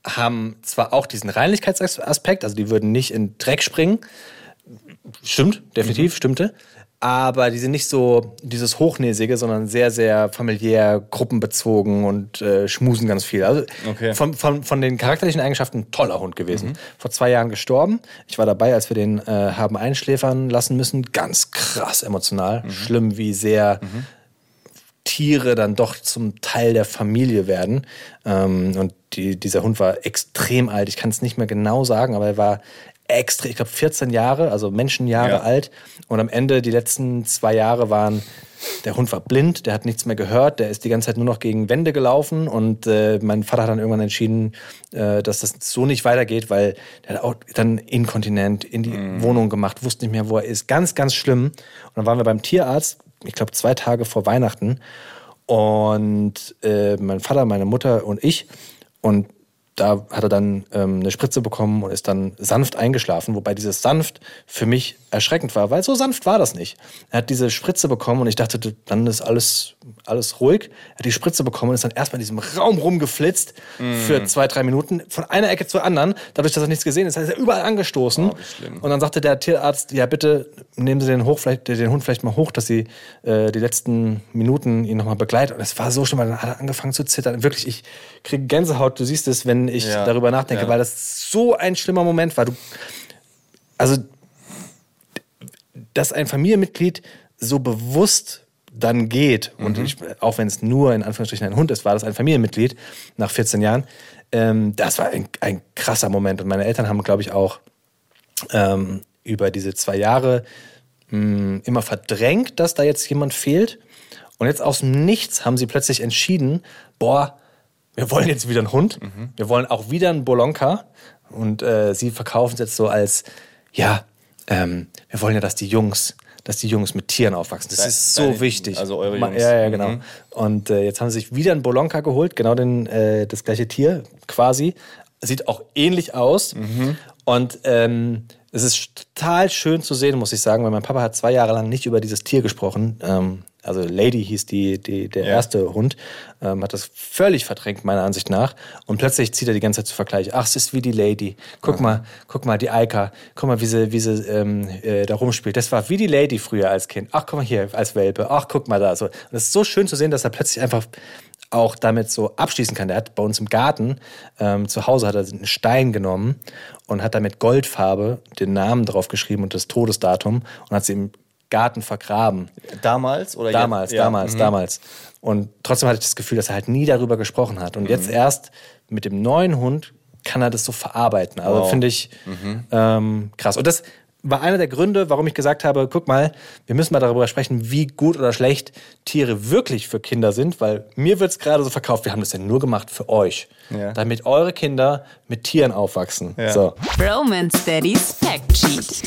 haben zwar auch diesen Reinlichkeitsaspekt, also die würden nicht in Dreck springen, stimmt, definitiv, stimmte, aber die sind nicht so dieses Hochnäsige, sondern sehr, sehr familiär, gruppenbezogen und äh, schmusen ganz viel. Also Okay. von, von, von den charakterlichen Eigenschaften ein toller Hund gewesen. Vor zwei Jahren gestorben. Ich war dabei, als wir den äh, haben einschläfern lassen müssen. Ganz krass emotional. Schlimm, wie sehr Tiere dann doch zum Teil der Familie werden. Ähm, und die, dieser Hund war extrem alt. Ich kann es nicht mehr genau sagen, aber er war extrem, ich glaube 14 Jahre, also Menschenjahre Ja. alt. Und am Ende, die letzten zwei Jahre waren, der Hund war blind, der hat nichts mehr gehört, der ist die ganze Zeit nur noch gegen Wände gelaufen. Und äh, mein Vater hat dann irgendwann entschieden, äh, dass das so nicht weitergeht, weil der hat auch dann inkontinent in die Wohnung gemacht, wusste nicht mehr, wo er ist. Ganz, ganz schlimm. Und dann waren wir beim Tierarzt, ich glaube zwei Tage vor Weihnachten. Und äh, mein Vater, meine Mutter und ich. Und da hat er dann ähm, eine Spritze bekommen und ist dann sanft eingeschlafen, wobei dieses sanft für mich erschreckend war, weil so sanft war das nicht. Er hat diese Spritze bekommen und ich dachte, dann ist alles, alles ruhig. Er hat die Spritze bekommen und ist dann erstmal in diesem Raum rumgeflitzt mm. für zwei, drei Minuten, von einer Ecke zur anderen. Dadurch, dass er nichts gesehen ist, ist er überall angestoßen. Oh, und dann sagte der Tierarzt, ja bitte nehmen Sie den, hoch, vielleicht, den Hund vielleicht mal hoch, dass Sie äh, die letzten Minuten ihn nochmal begleiten. Und es war so schlimm, weil dann hat er angefangen zu zittern. Wirklich, ich kriege Gänsehaut, du siehst es, wenn ich ja, darüber nachdenke, ja. weil das so ein schlimmer Moment war. Du, also, dass ein Familienmitglied so bewusst dann geht, mhm. und ich, auch wenn es nur in Anführungsstrichen ein Hund ist, war das ein Familienmitglied nach 14 Jahren, ähm, das war ein, ein, krasser Moment. Und meine Eltern haben, glaube ich, auch ähm, über diese zwei Jahre mh, hm, immer verdrängt, dass da jetzt jemand fehlt. Und jetzt aus dem Nichts haben sie plötzlich entschieden, boah, wir wollen jetzt wieder einen Hund, mhm. wir wollen auch wieder einen Bolonka. Und äh, sie verkaufen es jetzt so als, ja, ähm, wir wollen ja, dass die Jungs, dass die Jungs mit Tieren aufwachsen. Das Deine, ist so deine, wichtig. Also eure Jungs. Ja, ja, genau. Mhm. Und äh, jetzt haben sie sich wieder einen Bolonka geholt, genau den, äh, das gleiche Tier quasi. Sieht auch ähnlich aus. Mhm. Und ähm, es ist total schön zu sehen, muss ich sagen, weil mein Papa hat zwei Jahre lang nicht über dieses Tier gesprochen. Ähm, also Lady hieß die, die der ja. erste Hund, ähm, hat das völlig verdrängt, meiner Ansicht nach. Und plötzlich zieht er die ganze Zeit zu Vergleich. Ach, es ist wie die Lady. Guck ja. mal, guck mal, die Eika. Guck mal, wie sie, wie sie ähm, äh, da rumspielt. Das war wie die Lady früher als Kind. Ach, guck mal hier, als Welpe. Ach, guck mal da. So. Und es ist so schön zu sehen, dass er plötzlich einfach auch damit so abschließen kann. Der hat bei uns im Garten, ähm, zu Hause hat er einen Stein genommen und hat damit Goldfarbe den Namen drauf geschrieben und das Todesdatum und hat sie im Garten vergraben. Damals oder Damals, jetzt? damals, ja. damals. Und trotzdem hatte ich das Gefühl, dass er halt nie darüber gesprochen hat. Und mhm. jetzt erst mit dem neuen Hund kann er das so verarbeiten. Also wow. finde ich mhm. ähm, krass. Und das war einer der Gründe, warum ich gesagt habe, guck mal, wir müssen mal darüber sprechen, wie gut oder schlecht Tiere wirklich für Kinder sind, weil mir wird es gerade so verkauft, wir haben das ja nur gemacht für euch, ja. damit eure Kinder mit Tieren aufwachsen. Ja. So. Romance Daddy's Fact Sheet.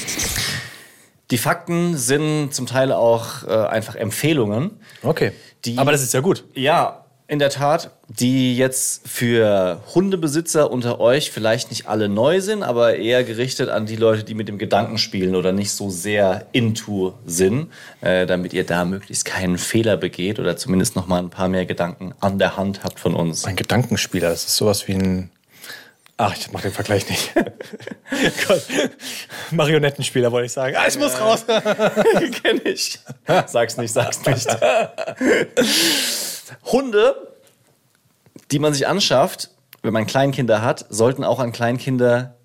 Die Fakten sind zum Teil auch äh, einfach Empfehlungen. Okay. Die, Aber das ist ja gut. Ja, in der Tat, die jetzt für Hundebesitzer unter euch vielleicht nicht alle neu sind, aber eher gerichtet an die Leute, die mit dem Gedanken spielen oder nicht so sehr into sind, äh, damit ihr da möglichst keinen Fehler begeht oder zumindest noch mal ein paar mehr Gedanken an der Hand habt von uns. Ein Gedankenspieler, das ist sowas wie ein Ach, ich mach den Vergleich nicht. Gott. Marionettenspieler wollte ich sagen. Ah, ich muss raus. Kenn ich. Sag's nicht, sag's nicht. Hunde, die man sich anschafft, wenn man Kleinkinder hat, sollten auch an Kleinkinder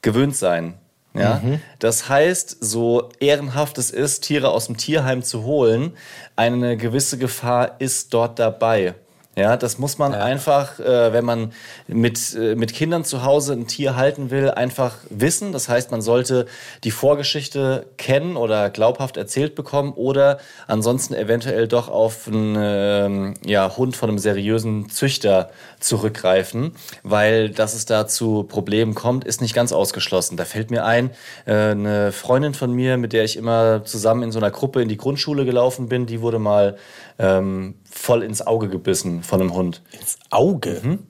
gewöhnt sein. Ja? Mhm. Das heißt, so ehrenhaft es ist, Tiere aus dem Tierheim zu holen, eine gewisse Gefahr ist dort dabei. Ja, das muss man ja. einfach, äh, wenn man mit, äh, mit Kindern zu Hause ein Tier halten will, einfach wissen. Das heißt, man sollte die Vorgeschichte kennen oder glaubhaft erzählt bekommen oder ansonsten eventuell doch auf einen äh, ja, Hund von einem seriösen Züchter zurückgreifen, weil dass es da zu Problemen kommt, ist nicht ganz ausgeschlossen. Da fällt mir ein, äh, eine Freundin von mir, mit der ich immer zusammen in so einer Gruppe in die Grundschule gelaufen bin, die wurde mal ähm, voll ins Auge gebissen von einem Hund. Ins Auge? Mhm.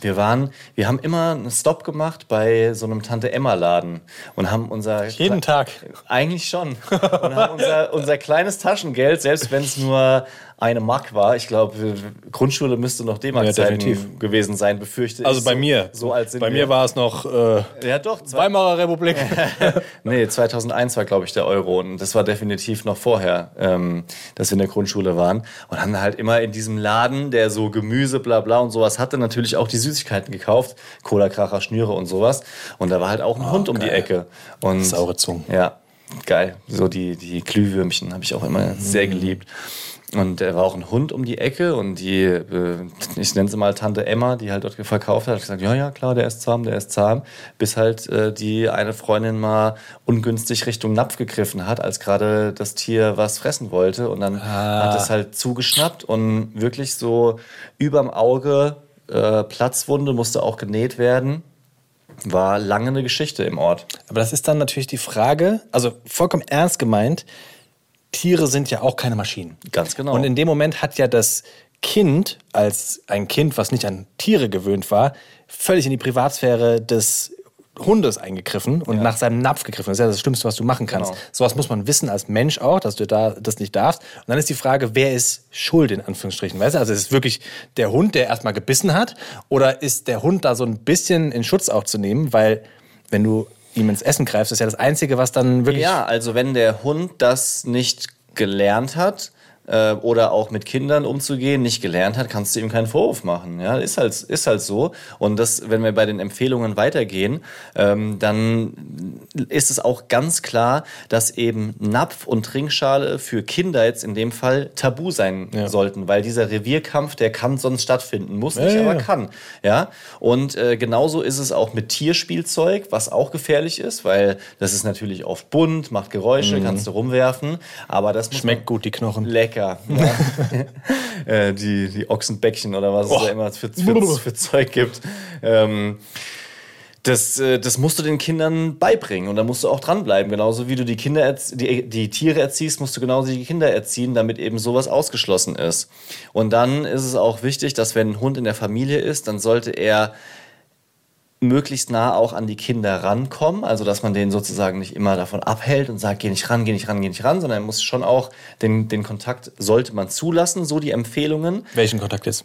Wir waren, wir haben immer einen Stop gemacht bei so einem Tante Emma Laden und haben unser jeden Tag eigentlich schon und haben unser, unser kleines Taschengeld, selbst wenn es nur eine Mark war. Ich glaube, Grundschule müsste noch D-Mark-Zeiten ja, gewesen sein, befürchte also ich. Also bei so, mir. So alt sind bei mir war es noch äh, ja, doch, Weimarer Republik. nee, 2001 war, glaube ich, der Euro. Und das war definitiv noch vorher, ähm, dass wir in der Grundschule waren. Und haben halt immer in diesem Laden, der so Gemüse, bla bla und sowas hatte, natürlich auch die Süßigkeiten gekauft. Cola, Kracher, Schnüre und sowas. Und da war halt auch ein oh, Hund um die Ecke. Und, Saure Zungen. Ja, geil. So die, die Glühwürmchen habe ich auch immer mhm. sehr geliebt. Und er war auch ein Hund um die Ecke und die, äh, ich nenne sie mal Tante Emma, die halt dort verkauft hat, hat gesagt, ja, ja, klar, der ist zahm, der ist zahm. Bis halt äh, die eine Freundin mal ungünstig Richtung Napf gegriffen hat, als gerade das Tier was fressen wollte. Und dann ah. hat es halt zugeschnappt und wirklich so überm Auge äh, Platzwunde musste auch genäht werden war lange eine Geschichte im Ort. Aber das ist dann natürlich die Frage, also vollkommen ernst gemeint, Tiere sind ja auch keine Maschinen. Ganz genau. Und in dem Moment hat ja das Kind, als ein Kind, was nicht an Tiere gewöhnt war, völlig in die Privatsphäre des Hundes eingegriffen und nach seinem Napf gegriffen. Das ist ja das Schlimmste, was du machen kannst. Genau. Sowas muss man wissen als Mensch auch, dass du da das nicht darfst. Und dann ist die Frage, wer ist schuld in Anführungsstrichen? Weißt du, also ist es wirklich der Hund, der erstmal gebissen hat, oder ist der Hund da so ein bisschen in Schutz auch zu nehmen, weil wenn du ihm ins Essen greifst, ist ja das Einzige, was dann wirklich Ja, also wenn der Hund das nicht gelernt hat äh, oder auch mit Kindern umzugehen nicht gelernt hat, kannst du ihm keinen Vorwurf machen. Ja, ist halt, ist halt so. Und das, wenn wir bei den Empfehlungen weitergehen, ähm, dann ist es auch ganz klar, dass eben Napf und Trinkschale für Kinder jetzt in dem Fall tabu sein Ja. sollten, weil dieser Revierkampf, der kann sonst stattfinden, muss nicht, Ja, aber ja. kann. Ja, und äh, genauso ist es auch mit Tierspielzeug, was auch gefährlich ist, weil das ist natürlich oft bunt, macht Geräusche, kannst du rumwerfen, aber das Mhm. schmeckt gut, die Knochen. Lecker. Ja. äh, die, die Ochsenbäckchen oder was es da immer für, für, für Zeug gibt. Ähm, das, äh, das musst du den Kindern beibringen und da musst du auch dranbleiben. Genauso wie du die Kinder die, die Tiere erziehst, musst du genauso die Kinder erziehen, damit eben sowas ausgeschlossen ist. Und dann ist es auch wichtig, dass wenn ein Hund in der Familie ist, dann sollte er möglichst nah auch an die Kinder rankommen, also dass man den sozusagen nicht immer davon abhält und sagt, geh nicht ran, geh nicht ran, geh nicht ran, sondern er muss schon auch den, den Kontakt sollte man zulassen, so die Empfehlungen Welchen Kontakt ist?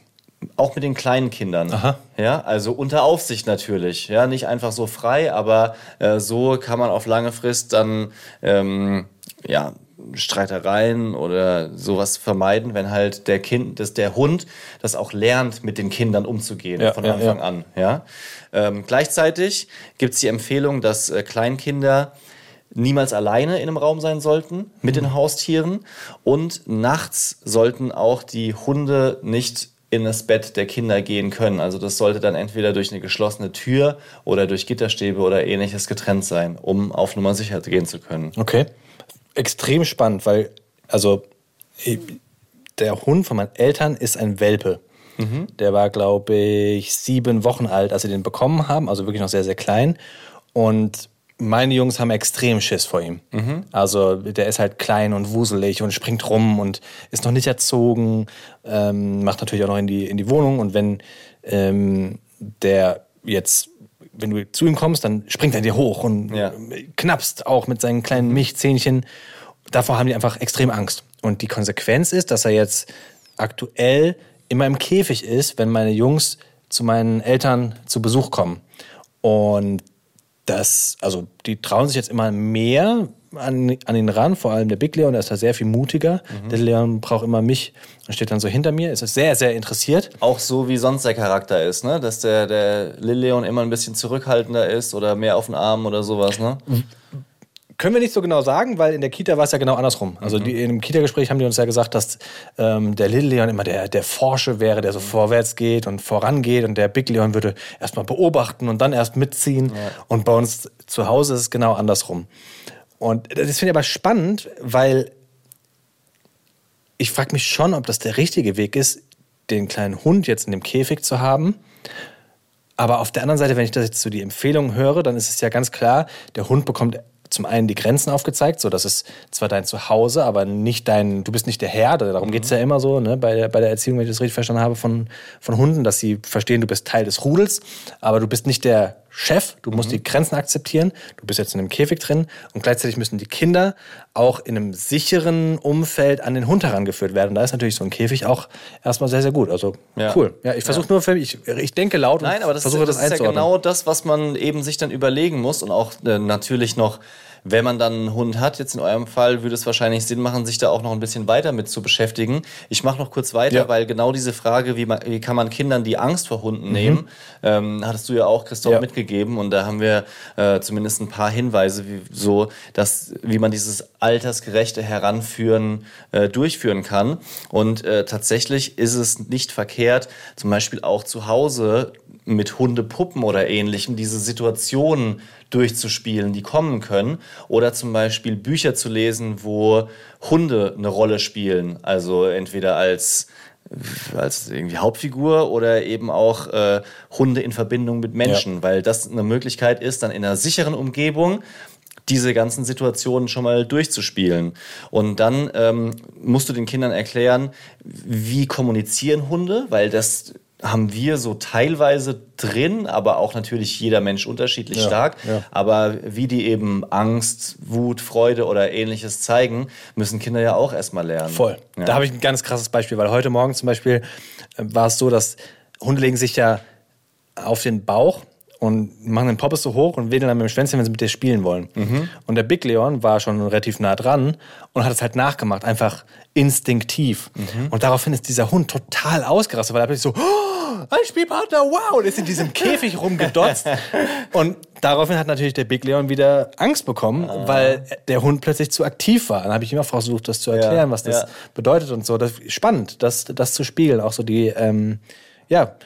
auch mit den kleinen Kindern. Aha. Ja, also unter Aufsicht natürlich. Ja, nicht einfach so frei, aber äh, so kann man auf lange Frist dann ähm, ja Streitereien oder sowas vermeiden, wenn halt der Kind, dass der Hund das auch lernt, mit den Kindern umzugehen Ja, von ja, Anfang ja. an. Ja. Ähm, gleichzeitig gibt es die Empfehlung, dass äh, Kleinkinder niemals alleine in einem Raum sein sollten mit den Haustieren und nachts sollten auch die Hunde nicht in das Bett der Kinder gehen können. Also das sollte dann entweder durch eine geschlossene Tür oder durch Gitterstäbe oder ähnliches getrennt sein, um auf Nummer sicher gehen zu können. Okay. Extrem spannend, weil, also, der Hund von meinen Eltern ist ein Welpe. Der war, glaube ich, sieben Wochen alt, als sie den bekommen haben, also wirklich noch sehr, sehr klein. Und meine Jungs haben extrem Schiss vor ihm. Also der ist halt klein und wuselig und springt rum und ist noch nicht erzogen, ähm, macht natürlich auch noch in die, in die Wohnung. Und wenn ähm, der jetzt, wenn du zu ihm kommst, dann springt er dir hoch und Ja. knapst auch mit seinen kleinen Milchzähnchen. Davor haben die einfach extrem Angst. Und die Konsequenz ist, dass er jetzt aktuell immer im Käfig ist, wenn meine Jungs zu meinen Eltern zu Besuch kommen. Und das, also die trauen sich jetzt immer mehr an, an ihn ran, vor allem der Big Leon, der ist da sehr viel mutiger. Der Leon braucht immer mich und steht dann so hinter mir, ist sehr, sehr interessiert. Auch so wie sonst der Charakter ist, ne? Dass der, der Lilleon immer ein bisschen zurückhaltender ist oder mehr auf den Arm oder sowas, ne? Können wir nicht so genau sagen, weil in der Kita war es ja genau andersrum. Also Mhm. die, im Kita-Gespräch haben die uns ja gesagt, dass ähm, der Little Leon immer der, der Forsche wäre, der so vorwärts geht und vorangeht und der Big Leon würde erstmal beobachten und dann erst mitziehen. Und bei uns zu Hause ist es genau andersrum. Und das finde ich aber spannend, weil ich frage mich schon, ob das der richtige Weg ist, den kleinen Hund jetzt in dem Käfig zu haben. Aber auf der anderen Seite, wenn ich das jetzt so die Empfehlungen höre, dann ist es ja ganz klar, der Hund bekommt zum einen die Grenzen aufgezeigt, so dass es zwar dein Zuhause, aber nicht dein, du bist nicht der Herr, darum geht's ja immer so, ne, bei der, bei der Erziehung, wenn ich das richtig verstanden habe, von, von Hunden, dass sie verstehen, du bist Teil des Rudels, aber du bist nicht der Chef, du musst die Grenzen akzeptieren, du bist jetzt in einem Käfig drin und gleichzeitig müssen die Kinder auch in einem sicheren Umfeld an den Hund herangeführt werden. Da ist natürlich so ein Käfig auch erstmal sehr, sehr gut. Also Ja. cool. Ja, ich versuche nur für mich, ich, ich denke laut Nein, und aber das, ist, versuche das das, ist ja genau das, was man eben sich dann überlegen muss und auch äh, natürlich noch, wenn man dann einen Hund hat, jetzt in eurem Fall würde es wahrscheinlich Sinn machen, sich da auch noch ein bisschen weiter mit zu beschäftigen. Ich mache noch kurz weiter, Ja. weil genau diese Frage, wie, man, wie kann man Kindern die Angst vor Hunden nehmen, ähm, hattest du ja auch, Christoph, Mhm. Ja. mitgegeben und da haben wir äh, zumindest ein paar Hinweise, wie, so, dass, wie man dieses altersgerechte Heranführen äh, durchführen kann. Und äh, tatsächlich ist es nicht verkehrt, zum Beispiel auch zu Hause mit Hundepuppen oder ähnlichem diese Situationen durchzuspielen, die kommen können. Oder zum Beispiel Bücher zu lesen, wo Hunde eine Rolle spielen. Also entweder als als irgendwie Hauptfigur oder eben auch äh, Hunde in Verbindung mit Menschen, weil das eine Möglichkeit ist, dann in einer sicheren Umgebung diese ganzen Situationen schon mal durchzuspielen. Und dann ähm, musst du den Kindern erklären, wie kommunizieren Hunde, weil das haben wir so teilweise drin, aber auch natürlich jeder Mensch unterschiedlich Ja, stark. ja. Aber wie die eben Angst, Wut, Freude oder ähnliches zeigen, müssen Kinder ja auch erstmal lernen. Voll. Ja. Da habe ich ein ganz krasses Beispiel, weil heute Morgen zum Beispiel äh, war es so, dass Hunde legen sich ja auf den Bauch und machen den Poppes so hoch und wedeln dann mit dem Schwänzchen, wenn sie mit dir spielen wollen. Und der Big Leon war schon relativ nah dran und hat es halt nachgemacht, einfach instinktiv. Und daraufhin ist dieser Hund total ausgerastet, weil er plötzlich so, oh, ein Spielpartner, wow, und ist in diesem Käfig rumgedotzt. und daraufhin hat natürlich der Big Leon wieder Angst bekommen, weil der Hund plötzlich zu aktiv war. Dann habe ich immer versucht, das zu erklären, was das ja. bedeutet und so. Das spannend, das, das zu spiegeln, auch so die, ähm, ja,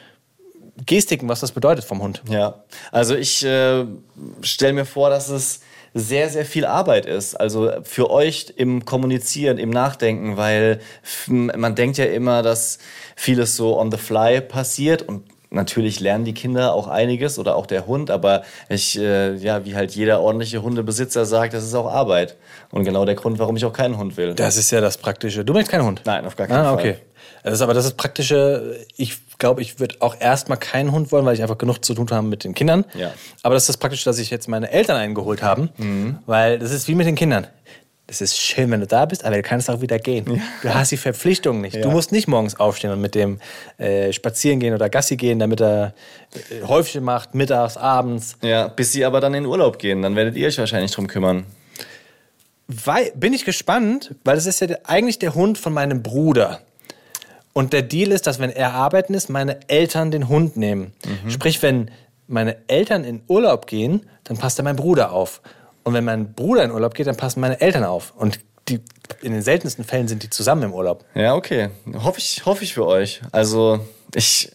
Gestiken, was das bedeutet vom Hund. Ja, also ich äh, stelle mir vor, dass es sehr, sehr viel Arbeit ist. Also für euch im Kommunizieren, im Nachdenken, weil man denkt ja immer, dass vieles so on the fly passiert und Natürlich lernen die Kinder auch einiges oder auch der Hund, aber ich, äh, ja, wie halt jeder ordentliche Hundebesitzer sagt, das ist auch Arbeit. Und genau der Grund, warum ich auch keinen Hund will. Das ist ja das Praktische. Du möchtest keinen Hund? Nein, auf gar keinen ah, Fall. okay. Das ist aber das ist Praktische. Ich glaube, ich würde auch erstmal keinen Hund wollen, weil ich einfach genug zu tun habe mit den Kindern. Ja. Aber das ist das Praktische, dass ich jetzt meine Eltern eingeholt haben, weil das ist wie mit den Kindern. Das ist schön, wenn du da bist, aber du kannst auch wieder gehen. Du hast die Verpflichtung nicht. Du musst nicht morgens aufstehen und mit dem äh, spazieren gehen oder Gassi gehen, damit er äh, Häufchen macht, mittags, abends. Ja, bis sie aber dann in Urlaub gehen, dann werdet ihr euch wahrscheinlich drum kümmern. Weil, bin ich gespannt, weil das ist ja eigentlich der Hund von meinem Bruder. Und der Deal ist, dass wenn er arbeiten ist, meine Eltern den Hund nehmen. Sprich, wenn meine Eltern in Urlaub gehen, dann passt da mein Bruder auf. Und wenn mein Bruder in Urlaub geht, dann passen meine Eltern auf. Und die, in den seltensten Fällen sind die zusammen im Urlaub. Ja, okay. Hoffe ich, hoffe ich für euch. Also, ich,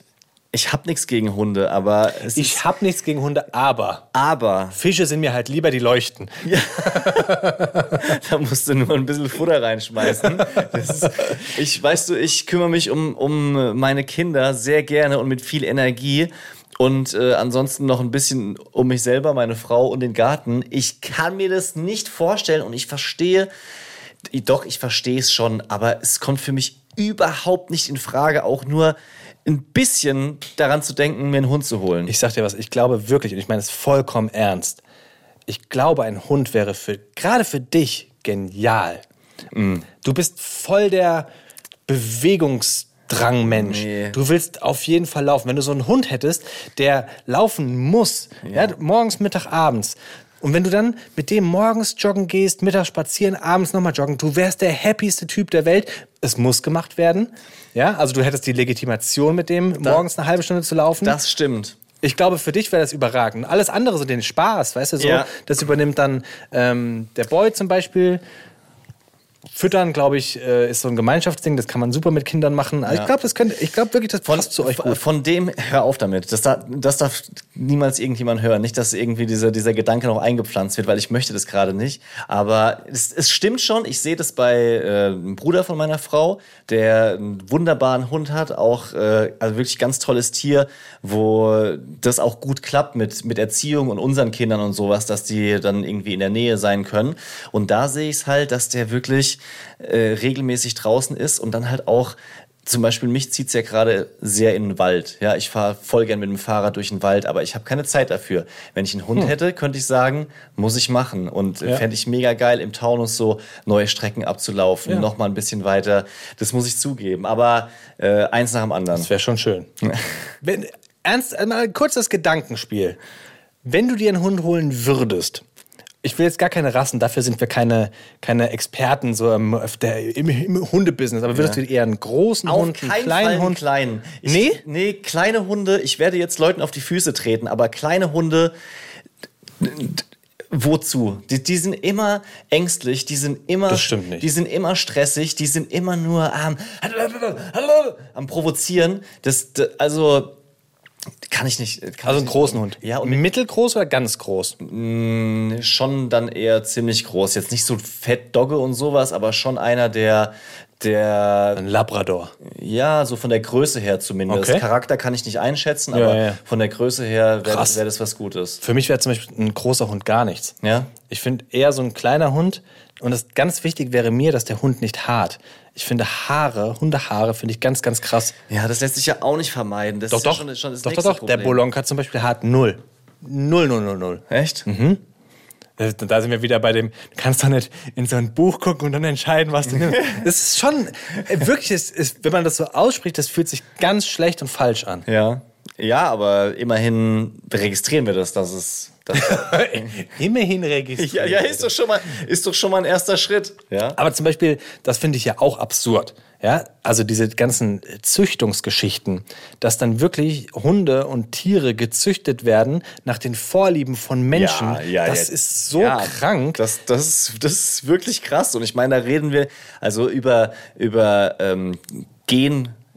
ich habe nichts gegen Hunde, aber Ich habe nichts gegen Hunde, aber aber Fische sind mir halt lieber, die leuchten. da musst du nur ein bisschen Futter reinschmeißen. Ist, ich, weißt du, ich kümmere mich um, um meine Kinder sehr gerne und mit viel Energie. Und äh, ansonsten noch ein bisschen um mich selber, meine Frau und den Garten. Ich kann mir das nicht vorstellen und ich verstehe, doch, ich verstehe es schon, aber es kommt für mich überhaupt nicht in Frage, auch nur ein bisschen daran zu denken, mir einen Hund zu holen. Ich sag dir was, ich glaube wirklich, und ich meine es vollkommen ernst. Ich glaube, ein Hund wäre für, gerade für dich genial. Du bist voll der Bewegungsdrangmensch. Nee. Du willst auf jeden Fall laufen. Wenn du so einen Hund hättest, der laufen muss, ja. morgens, Mittag, abends. Und wenn du dann mit dem morgens joggen gehst, mittags spazieren, abends nochmal joggen, du wärst der happieste Typ der Welt. Es muss gemacht werden. Ja, also du hättest die Legitimation mit dem, morgens eine halbe Stunde zu laufen. das stimmt. Ich glaube, für dich wäre das überragend. Alles andere, so den Spaß, weißt du, so, Ja. das übernimmt dann ähm, der Boy zum Beispiel. Füttern, glaube ich, äh, ist so ein Gemeinschaftsding, das kann man super mit Kindern machen. Also Ja. Ich glaube, das könnte, ich glaube wirklich, das passt zu euch Von- gut. Von dem, hör auf damit. Das, da, das darf niemals irgendjemand hören. Nicht, dass irgendwie diese, dieser Gedanke noch eingepflanzt wird, weil ich möchte das gerade nicht. Aber es, es stimmt schon. Ich sehe das bei äh, einem Bruder von meiner Frau, der einen wunderbaren Hund hat. Auch äh, also wirklich ganz tolles Tier, wo das auch gut klappt mit, mit Erziehung und unseren Kindern und sowas, dass die dann irgendwie in der Nähe sein können. Und da sehe ich es halt, dass der wirklich äh, regelmäßig draußen ist und dann halt auch zum Beispiel mich zieht's ja gerade sehr in den Wald. Ja, ich fahre voll gern mit dem Fahrrad durch den Wald, aber ich habe keine Zeit dafür. Wenn ich einen Hund hätte, könnte ich sagen, muss ich machen. Und Ja. fände ich mega geil, im Taunus so neue Strecken abzulaufen, Ja. noch mal ein bisschen weiter. Das muss ich zugeben. Aber äh, eins nach dem anderen. Das wäre schon schön. Wenn, ernst, äh, mal kurz das Gedankenspiel. Wenn du dir einen Hund holen würdest, ich will jetzt gar keine Rassen, dafür sind wir keine, keine Experten so im, der, im, im Hundebusiness, aber würdest du dir eher einen großen Auf Hund, einen kleinen Fall Hund? kleinen. Ich, Nee? Nee, kleine Hunde. Ich werde jetzt Leuten auf die Füße treten, aber kleine Hunde. Wozu? Die, die sind immer ängstlich, die sind immer, Das stimmt nicht. die sind immer stressig, die sind immer nur am, am provozieren. Das, also kann ich nicht. Kann Also einen nicht- großen Hund. Ja, und mittelgroß oder ganz groß? schon dann eher ziemlich groß. Jetzt nicht so fett Dogge und sowas, aber schon einer, der Der, Ein Labrador. ja, so von der Größe her zumindest. Okay. Charakter kann ich nicht einschätzen, aber ja, ja. von der Größe her wäre Krass. wär das was Gutes. Für mich wäre zum Beispiel ein großer Hund gar nichts. Ja? Ich finde eher so ein kleiner Hund. Und das ganz wichtig wäre mir, dass der Hund nicht hart. Ich finde Haare, Hundehaare, finde ich ganz, ganz krass. Ja, das lässt sich ja auch nicht vermeiden. Das Doch, ist ja doch. schon, schon das doch, doch, doch. Der Problem. Bolonka zum Beispiel hart null. Null, null, null, null. Echt? Da da sind wir wieder bei dem, du kannst doch nicht in so ein Buch gucken und dann entscheiden, was du nimmst. Das ist schon, äh, wirklich, ist, wenn man das so ausspricht, das fühlt sich ganz schlecht und falsch an. Ja. Ja, aber immerhin registrieren wir das, dass es. Immerhin registriert. ja, ja, ist doch schon mal, ist doch schon mal ein erster Schritt. Ja. Aber zum Beispiel, das finde ich ja auch absurd. Ja, also diese ganzen Züchtungsgeschichten, dass dann wirklich Hunde und Tiere gezüchtet werden nach den Vorlieben von Menschen. das ist so ja, krank. Das, das, ist, das ist wirklich krass. Und ich meine, da reden wir also über, über ähm,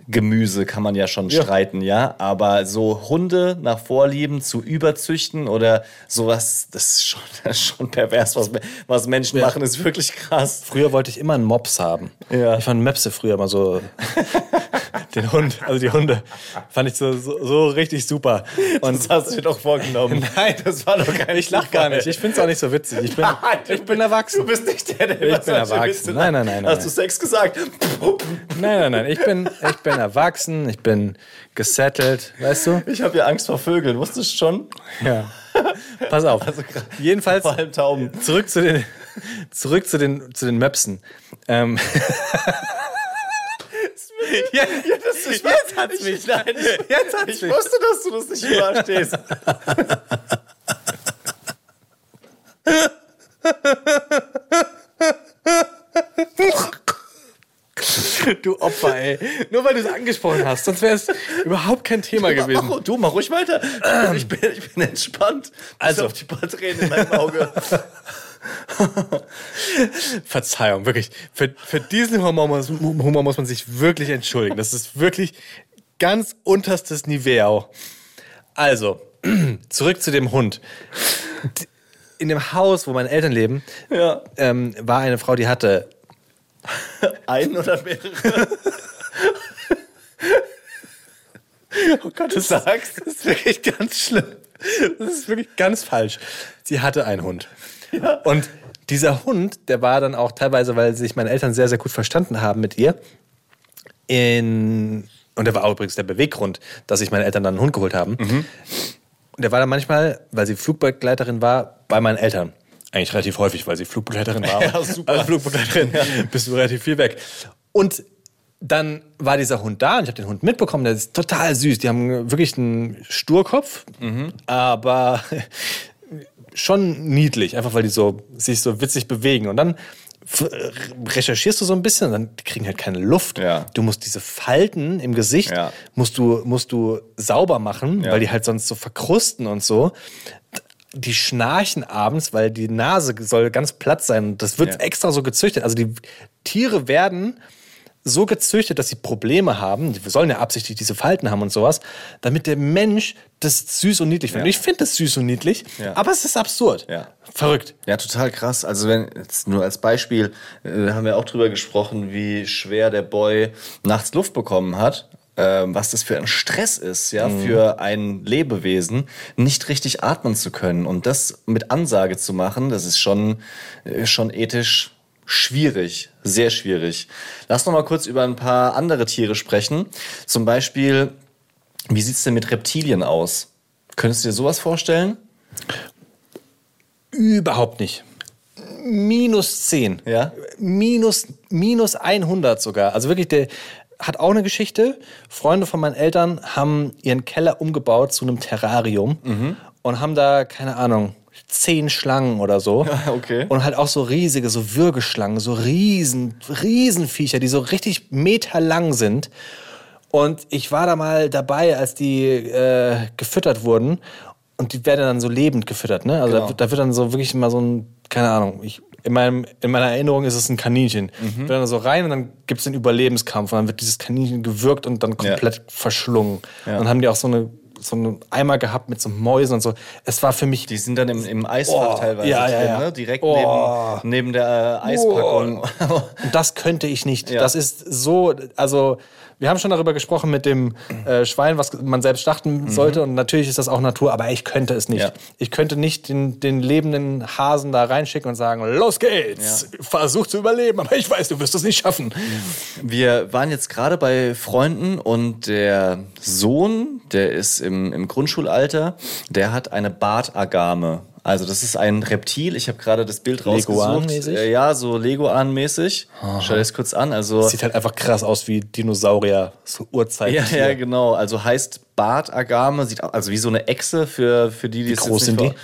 Gengemüse kann man ja schon streiten, ja. Aber so Hunde nach Vorlieben zu überzüchten oder sowas, das ist schon, das ist schon pervers, was, was Menschen machen, ist wirklich krass. Früher wollte ich immer einen Mops haben. Ja. Ich fand Möpse früher mal so. den Hund, also die Hunde, fand ich so, so, so richtig super. Und Das hast du dir doch vorgenommen. Nein, das war doch gar ich lach gar nicht. Ich finde es auch nicht so witzig. Ich bin, ich bin erwachsen. Du bist nicht der, der Ich bin erwachsen. Witze Nein, nein, nein, nein, Hast nein. du Sex gesagt? Nein, nein, nein. Ich bin, ich bin erwachsen. Ich bin gesettelt. Weißt du? Ich habe ja Angst vor Vögeln, wusstest du schon? Ja. Pass auf. Jedenfalls Vor allem Tauben. zurück zu den, zurück zu den, zu den Möpsen. Ähm. ja, Das ist, jetzt hat's mich. Nein, jetzt hat's ich mich. wusste, dass du das nicht überstehst. Du Opfer, ey. Nur weil du es angesprochen hast, sonst wäre es überhaupt kein Thema gewesen. Mach, du, mach ruhig weiter. Ich bin, ich bin entspannt. Also. Auf die paar Tränen in meinem Auge. Verzeihung, wirklich. Für, für diesen Humor muss, Humor muss man sich wirklich entschuldigen. Das ist wirklich ganz unterstes Niveau. Also, zurück zu dem Hund. In dem Haus, wo meine Eltern leben, Ja. ähm, war eine Frau, die hatte Ein oder mehrere? Oh Gott, du sagst, das ist wirklich ganz schlimm. Das ist wirklich ganz falsch. Sie hatte einen Hund. Und dieser Hund, der war dann auch teilweise, weil sich meine Eltern sehr, sehr gut verstanden haben mit ihr, in, und der war auch übrigens der Beweggrund, dass sich meine Eltern dann einen Hund geholt haben. Und der war dann manchmal, weil sie Flugbegleiterin war, bei meinen Eltern. Eigentlich relativ häufig, weil sie Flugbegleiterin war. Ja, super. Als Flugbegleiterin bist du relativ viel weg. Und dann war dieser Hund da und ich habe den Hund mitbekommen, der ist total süß. Die haben wirklich einen Sturkopf, aber schon niedlich, einfach weil die so sich so witzig bewegen. Und dann recherchierst du so ein bisschen und dann die kriegen halt keine Luft. Ja. Du musst diese Falten im Gesicht Ja. musst du musst du sauber machen, Ja. weil die halt sonst so verkrusten und so. Die schnarchen abends, weil die Nase soll ganz platt sein. Das wird Ja. extra so gezüchtet. Also die Tiere werden so gezüchtet, dass sie Probleme haben. Die sollen ja absichtlich diese Falten haben und sowas, damit der Mensch das süß und niedlich findet. Ja. Ich finde das süß und niedlich, Ja. aber es ist absurd. Ja. Verrückt. Ja, total krass. Also wenn jetzt nur als Beispiel äh, haben wir auch drüber gesprochen, wie schwer der Boy nachts Luft bekommen hat. Ähm, was das für ein Stress ist, ja, für ein Lebewesen, nicht richtig atmen zu können. Und das mit Ansage zu machen, das ist schon, äh, schon ethisch schwierig, sehr schwierig. Lass noch mal kurz über ein paar andere Tiere sprechen. Zum Beispiel, wie sieht's denn mit Reptilien aus? Könntest du dir sowas vorstellen? Überhaupt nicht. Minus 10. Ja? Minus, minus 100 sogar. Also wirklich, der hat auch eine Geschichte. Freunde von meinen Eltern haben ihren Keller umgebaut zu einem Terrarium Mhm. und haben da, keine Ahnung, zehn Schlangen oder so. okay. Und halt auch so riesige, so Würgeschlangen, so riesen, Riesenviecher, die so richtig meterlang sind. Und ich war da mal dabei, als die äh, gefüttert wurden. Und die werden dann so lebend gefüttert, ne? Also Genau. da, da wird dann so wirklich mal so ein, keine Ahnung, ich, in, meinem, in meiner Erinnerung ist es ein Kaninchen. Wird dann so rein und dann gibt es den Überlebenskampf und dann wird dieses Kaninchen gewürgt und dann komplett verschlungen. Ja. Dann haben die auch so eine so einen Eimer gehabt mit so Mäusen und so. Es war für mich Die sind dann im, im Eisfach Oh, teilweise ja, ja, drin, ja. Ne? direkt Oh. neben, neben der äh, Eispackung. Und das könnte ich nicht. Ja. Das ist so, also wir haben schon darüber gesprochen mit dem äh, Schwein, was man selbst schlachten sollte. Und natürlich ist das auch Natur, aber ich könnte es nicht. Ja. Ich könnte nicht den, den lebenden Hasen da reinschicken und sagen, los geht's, versuch zu überleben, aber ich weiß, du wirst es nicht schaffen. Wir waren jetzt gerade bei Freunden und der Sohn, der ist im, im Grundschulalter, der hat eine Bartagame. Also das ist ein Reptil. Ich habe gerade das Bild rausgesucht. Leguan-mäßig? Äh, ja, so Leguan-mäßig. Schau dir das kurz an. Also Sieht halt einfach krass aus wie Dinosaurier, so Urzeit. ja, ja, genau. Also heißt Bartagame, sieht also wie so eine Echse für, für die, die es groß sind vor-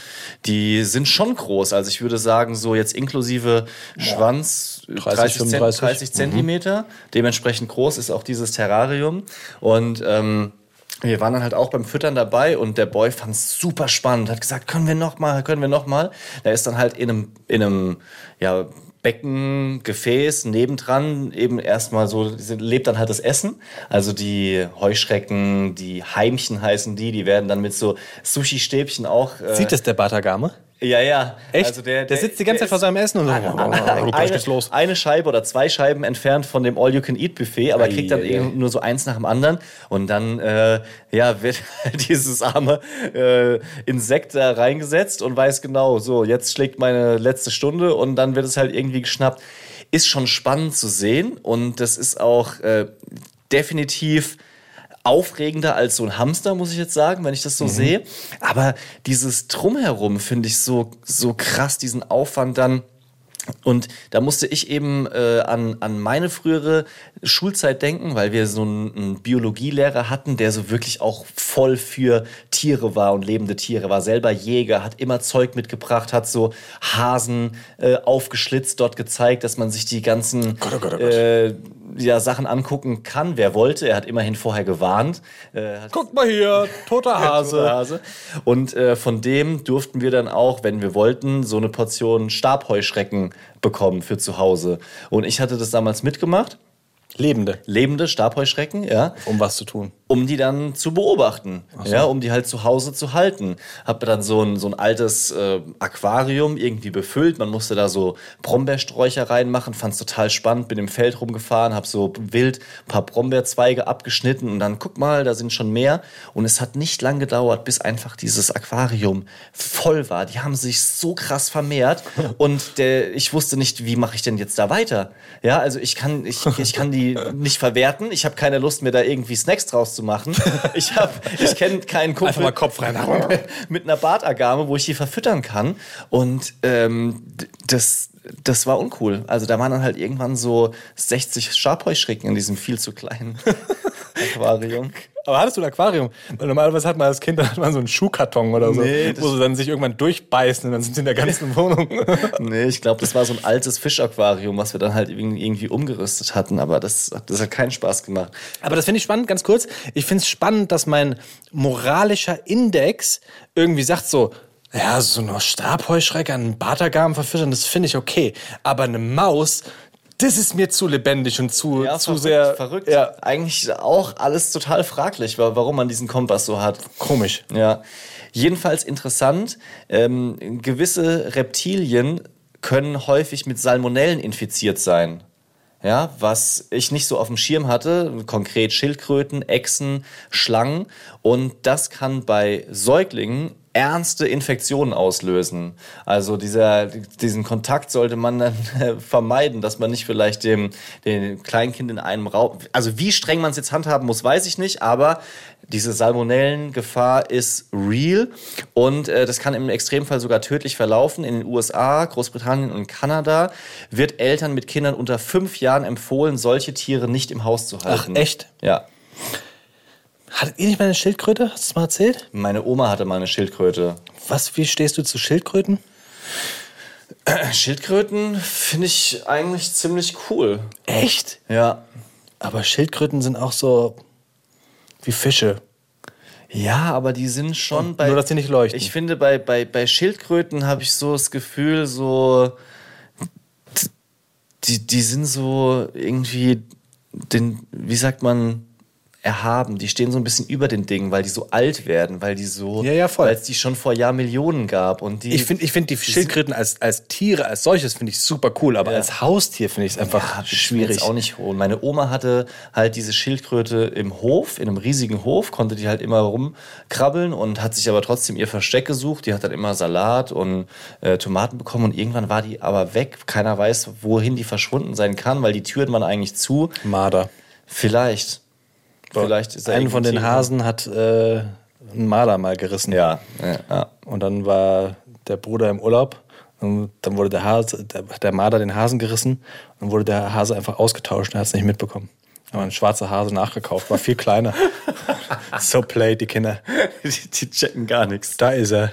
Die sind schon groß. Also ich würde sagen, so jetzt inklusive Schwanz 30, 30, Zent- 35. 30 Zentimeter. Dementsprechend groß ist auch dieses Terrarium. Und ähm, wir waren dann halt auch beim Füttern dabei und der Boy fand es super spannend, hat gesagt, können wir noch mal, können wir noch mal. Da ist dann halt in einem, in einem, ja, Becken, Gefäß, nebendran eben erstmal so, lebt dann halt das Essen. Also die Heuschrecken, die Heimchen heißen die, die werden dann mit so Sushi-Stäbchen auch. Äh, Sieht es der Batagame? Ja, ja. Echt? Also der, der, sitzt die ganze Zeit vor seinem Essen und so, eine, gleich geht's los. eine Scheibe oder zwei Scheiben entfernt von dem All-You-Can-Eat-Buffet, aber Ei, kriegt dann ei, eben nur so eins nach dem anderen. Und dann äh, ja, wird dieses arme äh, Insekt da reingesetzt und weiß genau, so, jetzt schlägt meine letzte Stunde und dann wird es halt irgendwie geschnappt. Ist schon spannend zu sehen und das ist auch äh, definitiv aufregender als so ein Hamster, muss ich jetzt sagen, wenn ich das so sehe. Aber dieses Drumherum finde ich so, so krass, diesen Aufwand dann. Und da musste ich eben äh, an, an meine frühere Schulzeit denken, weil wir so einen, einen Biologielehrer hatten, der so wirklich auch voll für Tiere war und lebende Tiere, war selber Jäger, hat immer Zeug mitgebracht, hat so Hasen äh, aufgeschlitzt, dort gezeigt, dass man sich die ganzen Gott, oh Gott, oh Gott. Äh, ja, Sachen angucken kann, wer wollte. Er hat immerhin vorher gewarnt. Äh, Guck mal hier, toter Hase. Toter Hase. Und äh, von dem durften wir dann auch, wenn wir wollten, so eine Portion Stabheuschrecken bekommen für zu Hause. Und ich hatte das damals mitgemacht. Lebende, Lebende Stabheuschrecken, ja, um was zu tun. um die dann zu beobachten, ja, um die halt zu Hause zu halten. Hab dann so ein, so ein altes äh, Aquarium irgendwie befüllt. Man musste da so Brombeersträucher reinmachen, fand's total spannend. Bin im Feld rumgefahren, hab so wild ein paar Brombeerzweige abgeschnitten und dann guck mal, da sind schon mehr. Und es hat nicht lang gedauert, bis einfach dieses Aquarium voll war. Die haben sich so krass vermehrt und der, ich wusste nicht, wie mache ich denn jetzt da weiter? Ja, also ich kann, ich, ich kann die nicht verwerten. Ich habe keine Lust, mir da irgendwie Snacks draus zu machen. Ich habe, ich kenne keinen Kumpel Einfach mal Kopf rein. mit einer Bartagame, wo ich die verfüttern kann. Und ähm, das, das war uncool. Also da waren dann halt irgendwann so 60 Schabheuschrecken in diesem viel zu kleinen Aquarium. Aber hattest du ein Aquarium? Weil normalerweise hat man als Kind dann hat man so einen Schuhkarton oder so, Nee, wo sie dann sich irgendwann durchbeißen und dann sind sie in der ganzen Wohnung. Nee, ich glaube, das war so ein altes Fischaquarium, was wir dann halt irgendwie umgerüstet hatten. Aber das, das hat keinen Spaß gemacht. Aber das finde ich spannend, ganz kurz. Ich finde es spannend, dass mein moralischer Index irgendwie sagt so, ja, so eine Stabheuschrecke an einen Bartagamen verfüttern, das finde ich okay. Aber eine Maus, das ist mir zu lebendig und zu, zu verrückt, sehr verrückt. Ja, Eigentlich auch alles total fraglich, wa- warum man diesen Kompass so hat. komisch. Ja, jedenfalls interessant. Ähm, gewisse Reptilien können häufig mit Salmonellen infiziert sein. Ja, was ich nicht so auf dem Schirm hatte, konkret Schildkröten, Echsen, Schlangen. Und das kann bei Säuglingen ernste Infektionen auslösen. Also dieser, diesen Kontakt sollte man dann äh, vermeiden, dass man nicht vielleicht dem, dem Kleinkind in einem Raum, also wie streng man es jetzt handhaben muss, weiß ich nicht, aber diese Salmonellengefahr ist real und äh, das kann im Extremfall sogar tödlich verlaufen. In den USA, Großbritannien und Kanada wird Eltern mit Kindern unter fünf Jahren empfohlen, solche Tiere nicht im Haus zu halten. echt? Ja. Hattet ihr nicht mal eine Schildkröte? Hast du es mal erzählt? Meine Oma hatte mal eine Schildkröte. Was, wie stehst du zu Schildkröten? Schildkröten finde ich eigentlich ziemlich cool. Echt? Ja. Aber Schildkröten sind auch so wie Fische. Ja, aber die sind schon bei. nur, dass die nicht leuchten. Ich finde, bei, bei, bei Schildkröten habe ich so das Gefühl, so. Die, die sind so irgendwie. Den, wie sagt man? Erhaben. Die stehen so ein bisschen über den Dingen, weil die so alt werden, weil die so, Ja, ja, weil es die schon vor Jahrmillionen gab und die. Ich finde ich find die Schildkröten als, als Tiere, als solches, finde ich super cool, aber Ja. als Haustier finde ich es einfach schwierig. Jetzt auch nicht holen. Meine Oma hatte halt diese Schildkröte im Hof, in einem riesigen Hof, konnte die halt immer rumkrabbeln und hat sich aber trotzdem ihr Versteck gesucht. Die hat dann immer Salat und äh, Tomaten bekommen und irgendwann war die aber weg. Keiner weiß, wohin die verschwunden sein kann, weil die Türen waren eigentlich zu. Marder. Vielleicht. Vielleicht ist da Einen von den Hasen hat äh, ein Marder mal gerissen. Ja, ja, ja. Und dann war der Bruder im Urlaub. Und dann wurde der, Hase, der, der Marder den Hasen gerissen. Und dann wurde der Hase einfach ausgetauscht. Er hat es nicht mitbekommen. Aber ein schwarzer Hase nachgekauft, war viel kleiner. so played die Kinder. Die, die checken gar nichts. Da ist er.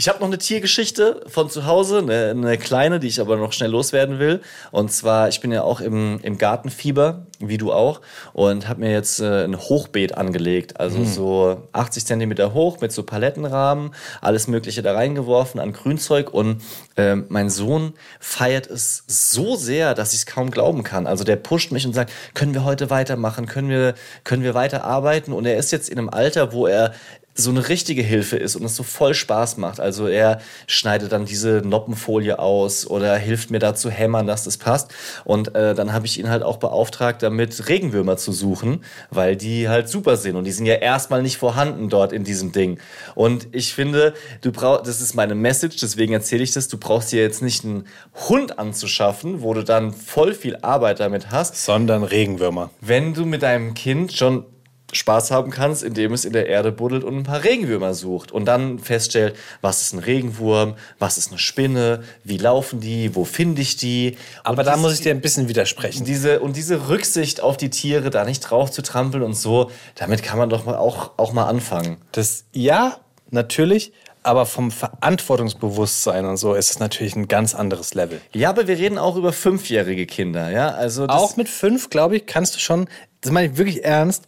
Ich habe noch eine Tiergeschichte von zu Hause, eine, eine kleine, die ich aber noch schnell loswerden will. Und zwar, ich bin ja auch im, im Gartenfieber, wie du auch, und habe mir jetzt äh, ein Hochbeet angelegt. Also so 80 Zentimeter hoch mit so Palettenrahmen, alles Mögliche da reingeworfen an Grünzeug. Und äh, mein Sohn feiert es so sehr, dass ich es kaum glauben kann. Also der pusht mich und sagt, können wir heute weitermachen? Können wir, können wir weiter arbeiten? Und er ist jetzt in einem Alter, wo er so eine richtige Hilfe ist und es so voll Spaß macht. Also er schneidet dann diese Noppenfolie aus oder hilft mir da zu hämmern, dass das passt. Und äh, dann habe ich ihn halt auch beauftragt, damit Regenwürmer zu suchen, weil die halt super sind und die sind ja erstmal nicht vorhanden dort in diesem Ding. Und ich finde, du brauchst, das ist meine Message, deswegen erzähle ich das, du brauchst dir jetzt nicht einen Hund anzuschaffen, wo du dann voll viel Arbeit damit hast, Sondern Regenwürmer. wenn du mit deinem Kind schon Spaß haben kannst, indem es in der Erde buddelt und ein paar Regenwürmer sucht und dann feststellt, was ist ein Regenwurm, was ist eine Spinne, wie laufen die, wo finde ich die. Aber und da muss ich dir ein bisschen widersprechen. diese und diese Rücksicht auf die Tiere, da nicht drauf zu trampeln und so, damit kann man doch mal auch, auch mal anfangen. Das, ja, natürlich, aber vom Verantwortungsbewusstsein und so ist es natürlich ein ganz anderes Level. Ja, aber wir reden auch über fünfjährige Kinder, ja. Also Auch mit fünf, glaube ich, kannst du schon, das meine ich wirklich ernst,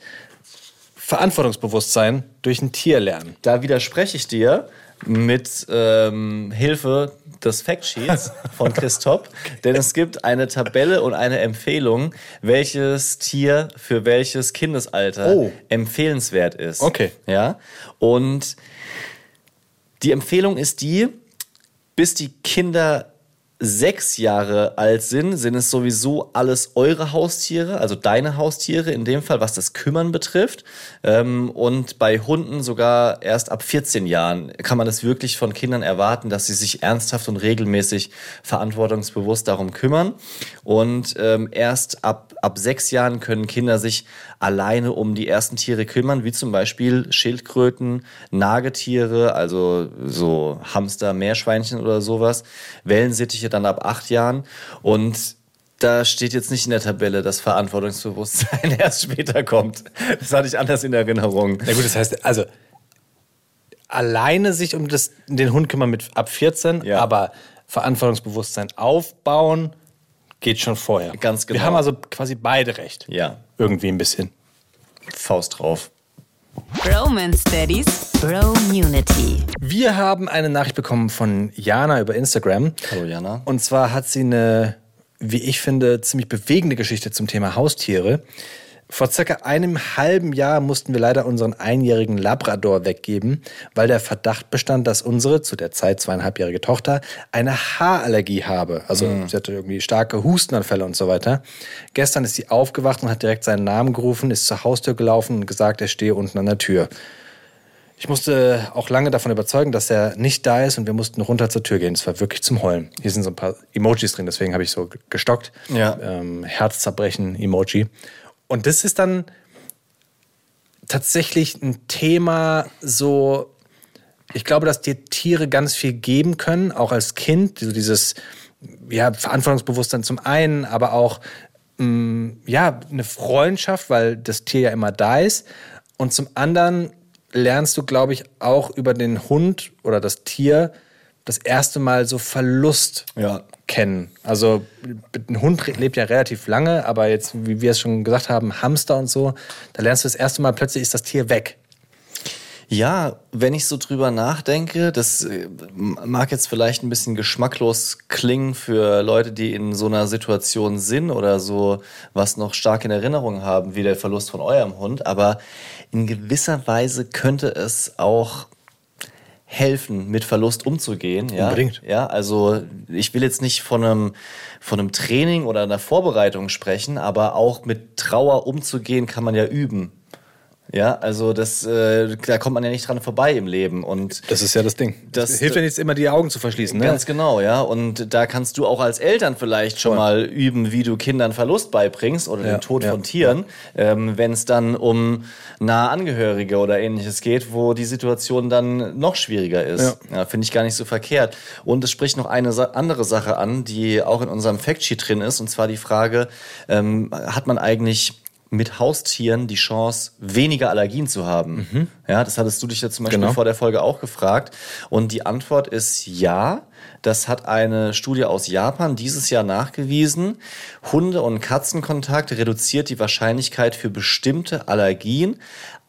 Verantwortungsbewusstsein durch ein Tier lernen. Da widerspreche ich dir mit ähm, Hilfe des Factsheets von Christoph, denn es gibt eine Tabelle und eine Empfehlung, welches Tier für welches Kindesalter Oh. empfehlenswert ist. Okay. Ja. Und die Empfehlung ist die, bis die Kinder sechs Jahre alt sind, sind es sowieso alles eure Haustiere, also deine Haustiere in dem Fall, was das Kümmern betrifft. Ähm, und bei Hunden sogar erst ab 14 Jahren kann man es wirklich von Kindern erwarten, dass sie sich ernsthaft und regelmäßig verantwortungsbewusst darum kümmern. Und ähm, erst ab, ab sechs Jahren können Kinder sich alleine um die ersten Tiere kümmern, wie zum Beispiel Schildkröten, Nagetiere, also so Hamster, Meerschweinchen oder sowas, Wellensittiche dann ab acht Jahren und da steht jetzt nicht in der Tabelle, dass Verantwortungsbewusstsein erst später kommt. Das hatte ich anders in Erinnerung. Na gut, das heißt, also alleine sich um das, den Hund kümmern mit ab 14, Ja. aber Verantwortungsbewusstsein aufbauen geht schon vorher. Ganz genau. Wir haben also quasi beide recht. Ja, Irgendwie ein bisschen. Faust drauf. Romance Daddies Bromunity. Wir haben eine Nachricht bekommen von Jana über Instagram. Hallo Jana. Und zwar hat sie eine, wie ich finde, ziemlich bewegende Geschichte zum Thema Haustiere. Vor circa einem halben Jahr mussten wir leider unseren einjährigen Labrador weggeben, weil der Verdacht bestand, dass unsere zu der Zeit zweieinhalbjährige Tochter eine Haarallergie habe. Also sie hatte irgendwie starke Hustenanfälle und so weiter. Gestern ist sie aufgewacht und hat direkt seinen Namen gerufen, ist zur Haustür gelaufen und gesagt, er stehe unten an der Tür. Ich musste auch lange davon überzeugen, dass er nicht da ist und wir mussten runter zur Tür gehen. Es war wirklich zum Heulen. Hier sind so ein paar Emojis drin, deswegen habe ich so gestockt. Ja. Ähm, Herzzerbrechen-Emoji. Und das ist dann tatsächlich ein Thema so, ich glaube, dass dir Tiere ganz viel geben können, auch als Kind. So dieses ja, Verantwortungsbewusstsein zum einen, aber auch mh, ja, eine Freundschaft, weil das Tier ja immer da ist. Und zum anderen lernst du, glaube ich, auch über den Hund oder das Tier das erste Mal so Verlust Ja. kennen. Also ein Hund lebt ja relativ lange, aber jetzt, wie wir es schon gesagt haben, Hamster und so, da lernst du das erste Mal, plötzlich ist das Tier weg. Ja, wenn ich so drüber nachdenke, das äh, mag jetzt vielleicht ein bisschen geschmacklos klingen für Leute, die in so einer Situation sind oder so was noch stark in Erinnerung haben, wie der Verlust von eurem Hund, aber in gewisser Weise könnte es auch helfen, mit Verlust umzugehen. Ja? Unbedingt. Ja, also ich will jetzt nicht von einem, von einem Training oder einer Vorbereitung sprechen, aber auch mit Trauer umzugehen kann man ja üben. Ja, also das, äh, da kommt man ja nicht dran vorbei im Leben. Und Das ist ja das Ding. Das- Das hilft ja nicht immer, die Augen zu verschließen. Ne? Ganz genau, ja. Und da kannst du auch als Eltern vielleicht schon Voll. mal üben, wie du Kindern Verlust beibringst oder Ja, den Tod ja. von Tieren, ähm, wenn es dann um nahe Angehörige oder ähnliches geht, wo die Situation dann noch schwieriger ist. Ja. Finde ich gar nicht so verkehrt. Und es spricht noch eine Sa andere Sache an, die auch in unserem Factsheet drin ist, und zwar die Frage, ähm, hat man eigentlich mit Haustieren die Chance, weniger Allergien zu haben? Ja, das hattest du dich ja zum Beispiel Genau. vor der Folge auch gefragt. Und die Antwort ist ja. Das hat eine Studie aus Japan dieses Jahr nachgewiesen. Hunde- und Katzenkontakt reduziert die Wahrscheinlichkeit für bestimmte Allergien.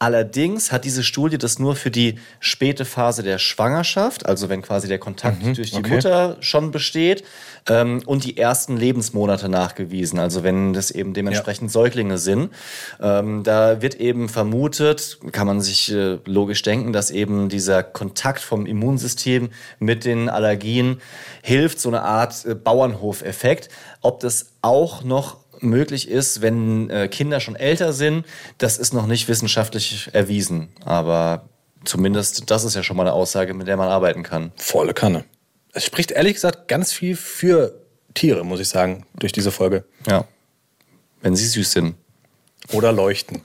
Allerdings hat diese Studie das nur für die späte Phase der Schwangerschaft, also wenn quasi der Kontakt durch die okay. Mutter schon besteht, ähm, und die ersten Lebensmonate nachgewiesen, also wenn das eben dementsprechend Säuglinge sind. Ähm, da wird eben vermutet, kann man sich äh, logisch denken, dass eben dieser Kontakt vom Immunsystem mit den Allergien hilft, so eine Art äh, Bauernhofeffekt. Ob das auch noch möglich ist, wenn äh, Kinder schon älter sind, das ist noch nicht wissenschaftlich erwiesen. Aber zumindest das ist ja schon mal eine Aussage, mit der man arbeiten kann. Volle Kanne. Es spricht ehrlich gesagt ganz viel für Tiere, muss ich sagen, durch diese Folge. Ja. Wenn sie süß sind. Oder leuchten.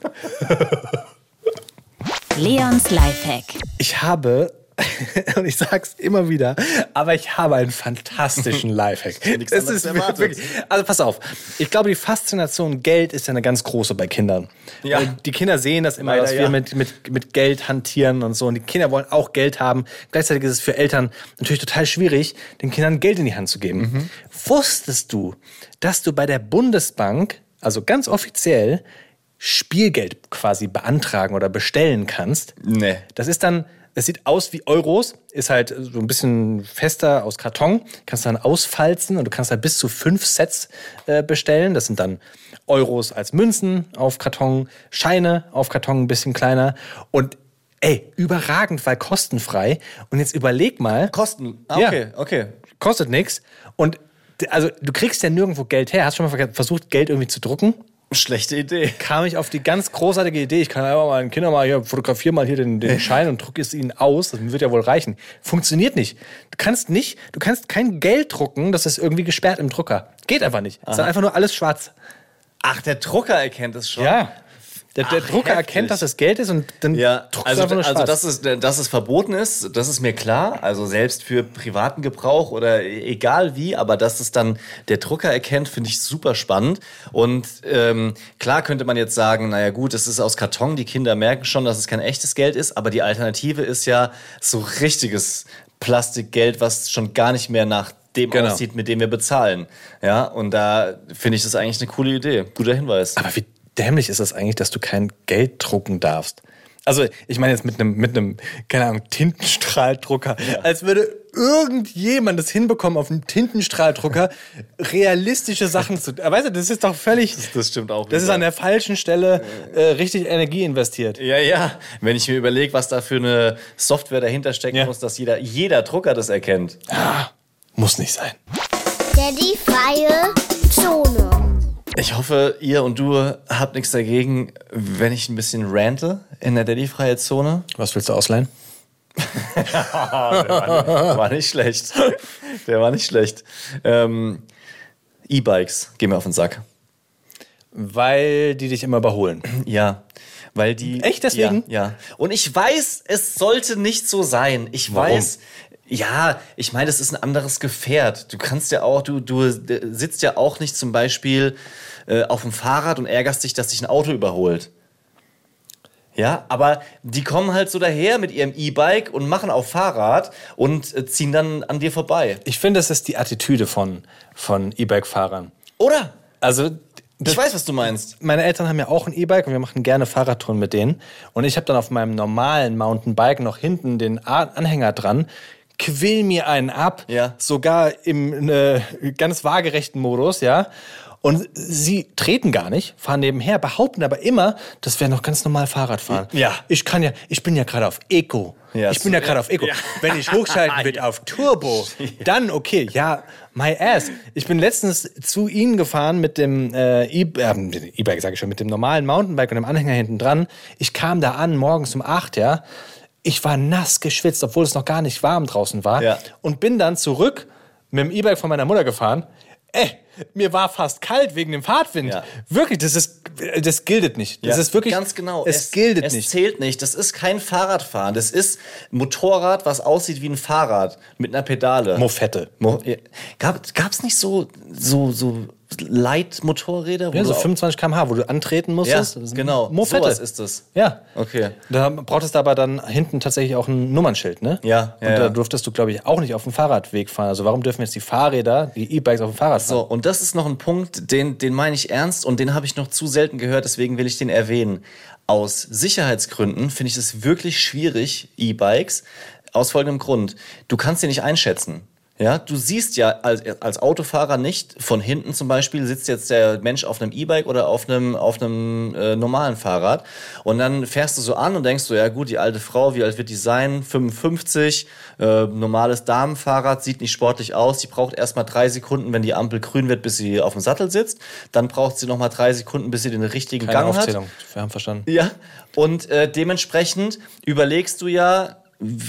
Leons Lifehack. Ich habe, und ich sag's immer wieder, aber ich habe einen fantastischen Lifehack. anderes ist wirklich, also pass auf. Ich glaube, die Faszination Geld ist ja eine ganz große bei Kindern. Ja. Weil Die Kinder sehen das immer, Leider dass wir ja. mit, mit, mit Geld hantieren und so. Und die Kinder wollen auch Geld haben. Gleichzeitig ist es für Eltern natürlich total schwierig, den Kindern Geld in die Hand zu geben. Mhm. Wusstest du, dass du bei der Bundesbank, also ganz offiziell, Spielgeld quasi beantragen oder bestellen kannst? Nee. Das ist dann, es sieht aus wie Euros, ist halt so ein bisschen fester aus Karton, kannst dann ausfalzen und du kannst halt bis zu fünf Sets äh, bestellen. Das sind dann Euros als Münzen auf Karton, Scheine auf Karton ein bisschen kleiner und ey, überragend, weil kostenfrei. Und jetzt überleg mal, Kosten. Ah, Ja. okay, okay. kostet nichts und also du kriegst ja nirgendwo Geld her. Hast du schon mal versucht, Geld irgendwie zu drucken? Schlechte Idee. kam ich auf die ganz großartige Idee, ich kann einfach mal den Kindern mal hier, fotografiere mal hier den, den Schein und drucke es ihnen aus, das wird ja wohl reichen. Funktioniert nicht. Du kannst nicht, du kannst kein Geld drucken, das ist irgendwie gesperrt im Drucker. Geht einfach nicht. Es ist einfach nur alles schwarz. Ach, der Drucker erkennt es schon. Ja. Der, der Ach, Drucker heftig. erkennt, dass es Geld ist und dann Ja, druckst also, einfach nur also dass, es, dass es verboten ist, das ist mir klar. Also selbst für privaten Gebrauch oder egal wie, aber dass es dann der Drucker erkennt, finde ich super spannend. Und ähm, klar könnte man jetzt sagen, naja gut, es ist aus Karton, die Kinder merken schon, dass es kein echtes Geld ist, aber die Alternative ist ja so richtiges Plastikgeld, was schon gar nicht mehr nach dem Genau. aussieht, mit dem wir bezahlen. Ja, und da finde ich das eigentlich eine coole Idee. Guter Hinweis. Aber wie dämlich ist das eigentlich, dass du kein Geld drucken darfst? Also, ich meine jetzt mit einem, mit einem, keine Ahnung, Tintenstrahldrucker. Als würde irgendjemand das hinbekommen, auf einem Tintenstrahldrucker realistische Sachen zu. Weißt du, das ist doch völlig. das stimmt auch Das ist wieder. an der falschen Stelle äh, richtig Energie investiert. Ja, ja. Wenn ich mir überlege, was da für eine Software dahinter stecken Ja. muss, dass jeder, jeder Drucker das erkennt. Muss nicht sein. Daddy freie. Ich hoffe, ihr und du habt nichts dagegen, wenn ich ein bisschen rante in der Daddy-freie Zone. Was willst du ausleihen? War nicht schlecht. Der war nicht schlecht. Ähm, E-Bikes gehen mir auf den Sack. Weil die dich immer überholen. Ja. Weil die. Echt deswegen? Ja, ja. Und ich weiß, es sollte nicht so sein. Ich Warum? weiß. Ja, ich meine, das ist ein anderes Gefährt. Du kannst ja auch, du, du äh, sitzt ja auch nicht zum Beispiel äh, auf dem Fahrrad und ärgerst dich, dass dich ein Auto überholt. Ja, aber die kommen halt so daher mit ihrem E-Bike und machen auf Fahrrad und äh, ziehen dann an dir vorbei. Ich finde, das ist die Attitüde von, von E-Bike-Fahrern. Oder? Also, Ich weiß, was du meinst. meine Eltern haben ja auch ein E-Bike und wir machen gerne Fahrradtouren mit denen. Und ich habe dann auf meinem normalen Mountainbike noch hinten den Anhänger dran, quill mir einen ab, Ja. sogar im äh, ganz waagerechten Modus, ja. Und sie treten gar nicht, fahren nebenher, behaupten aber immer, das wäre noch ganz normal Fahrradfahren. Ja. Ich kann ja, ich bin ja gerade auf Eco. Ja, ich bin so- ja gerade auf Eco. Wenn ich hochschalten will auf Turbo, dann okay. Ja, my ass. Ich bin letztens zu Ihnen gefahren mit dem äh, E- äh, mit dem E-Bike, sage ich schon, mit dem normalen Mountainbike und dem Anhänger hinten dran. Ich kam da an, morgens um 8, ja. Ich war nass geschwitzt, obwohl es noch gar nicht warm draußen war. Ja. Und bin dann zurück mit dem E-Bike von meiner Mutter gefahren. Ey, mir war fast kalt wegen dem Fahrtwind. Ja. Wirklich, das ist, das giltet nicht. Das Ja, ist wirklich, ganz genau. Es, giltet es nicht. zählt nicht. Das ist kein Fahrradfahren. Das ist Motorrad, was aussieht wie ein Fahrrad mit einer Pedale. Mofette. Mo. Gab gab's nicht so so so Leitmotorräder? wo Ja, so auch- 25 km/h, wo du antreten musstest. Ja, Das ist genau. Mofette. Sowas ist es. Ja. Okay. Da brauchtest du aber dann hinten tatsächlich auch ein Nummernschild, ne? Ja, ja, Und da ja. durftest du, glaube ich, auch nicht auf dem Fahrradweg fahren. Also warum dürfen jetzt die Fahrräder, die E-Bikes auf dem Fahrrad fahren? So, und das ist noch ein Punkt, den, den meine ich ernst und den habe ich noch zu selten gehört, deswegen will ich den erwähnen. Aus Sicherheitsgründen finde ich es wirklich schwierig, E-Bikes, aus folgendem Grund. Du kannst sie nicht einschätzen. Ja, du siehst ja als, als Autofahrer nicht, von hinten zum Beispiel sitzt jetzt der Mensch auf einem E-Bike oder auf einem, auf einem äh, normalen Fahrrad. Und dann fährst du so an und denkst so, ja gut, die alte Frau, wie alt wird die sein? 55, äh, normales Damenfahrrad, sieht nicht sportlich aus. Die braucht erstmal drei Sekunden, wenn die Ampel grün wird, bis sie auf dem Sattel sitzt. Dann braucht sie nochmal drei Sekunden, bis sie den richtigen Keine Gang hat. Aufzählung. Wir haben verstanden. Ja, und äh, dementsprechend überlegst du ja,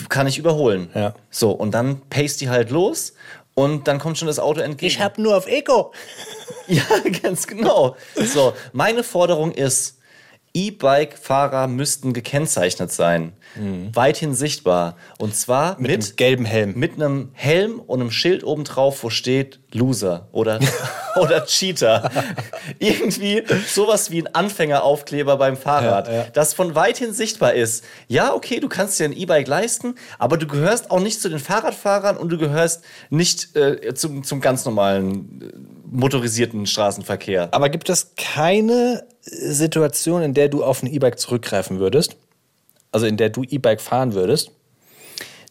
kann ich überholen? Ja. So, und dann pace die halt los und dann kommt schon das Auto entgegen. hab nur auf Eco. Ja, ganz genau. So, meine Forderung ist, E-Bike-Fahrer müssten gekennzeichnet sein. Weithin sichtbar. Und zwar Mit, mit, einem gelben Helm. mit einem Helm und einem Schild oben drauf, wo steht Loser oder, oder Cheater. Irgendwie sowas wie ein Anfängeraufkleber beim Fahrrad, Ja, ja. das von weithin sichtbar ist. Ja, okay, du kannst dir ein E-Bike leisten, aber du gehörst auch nicht zu den Fahrradfahrern und du gehörst nicht äh, zum, zum ganz normalen äh, motorisierten Straßenverkehr. Aber gibt es keine Situation, in der du auf ein E-Bike zurückgreifen würdest? Also in der du E-Bike fahren würdest?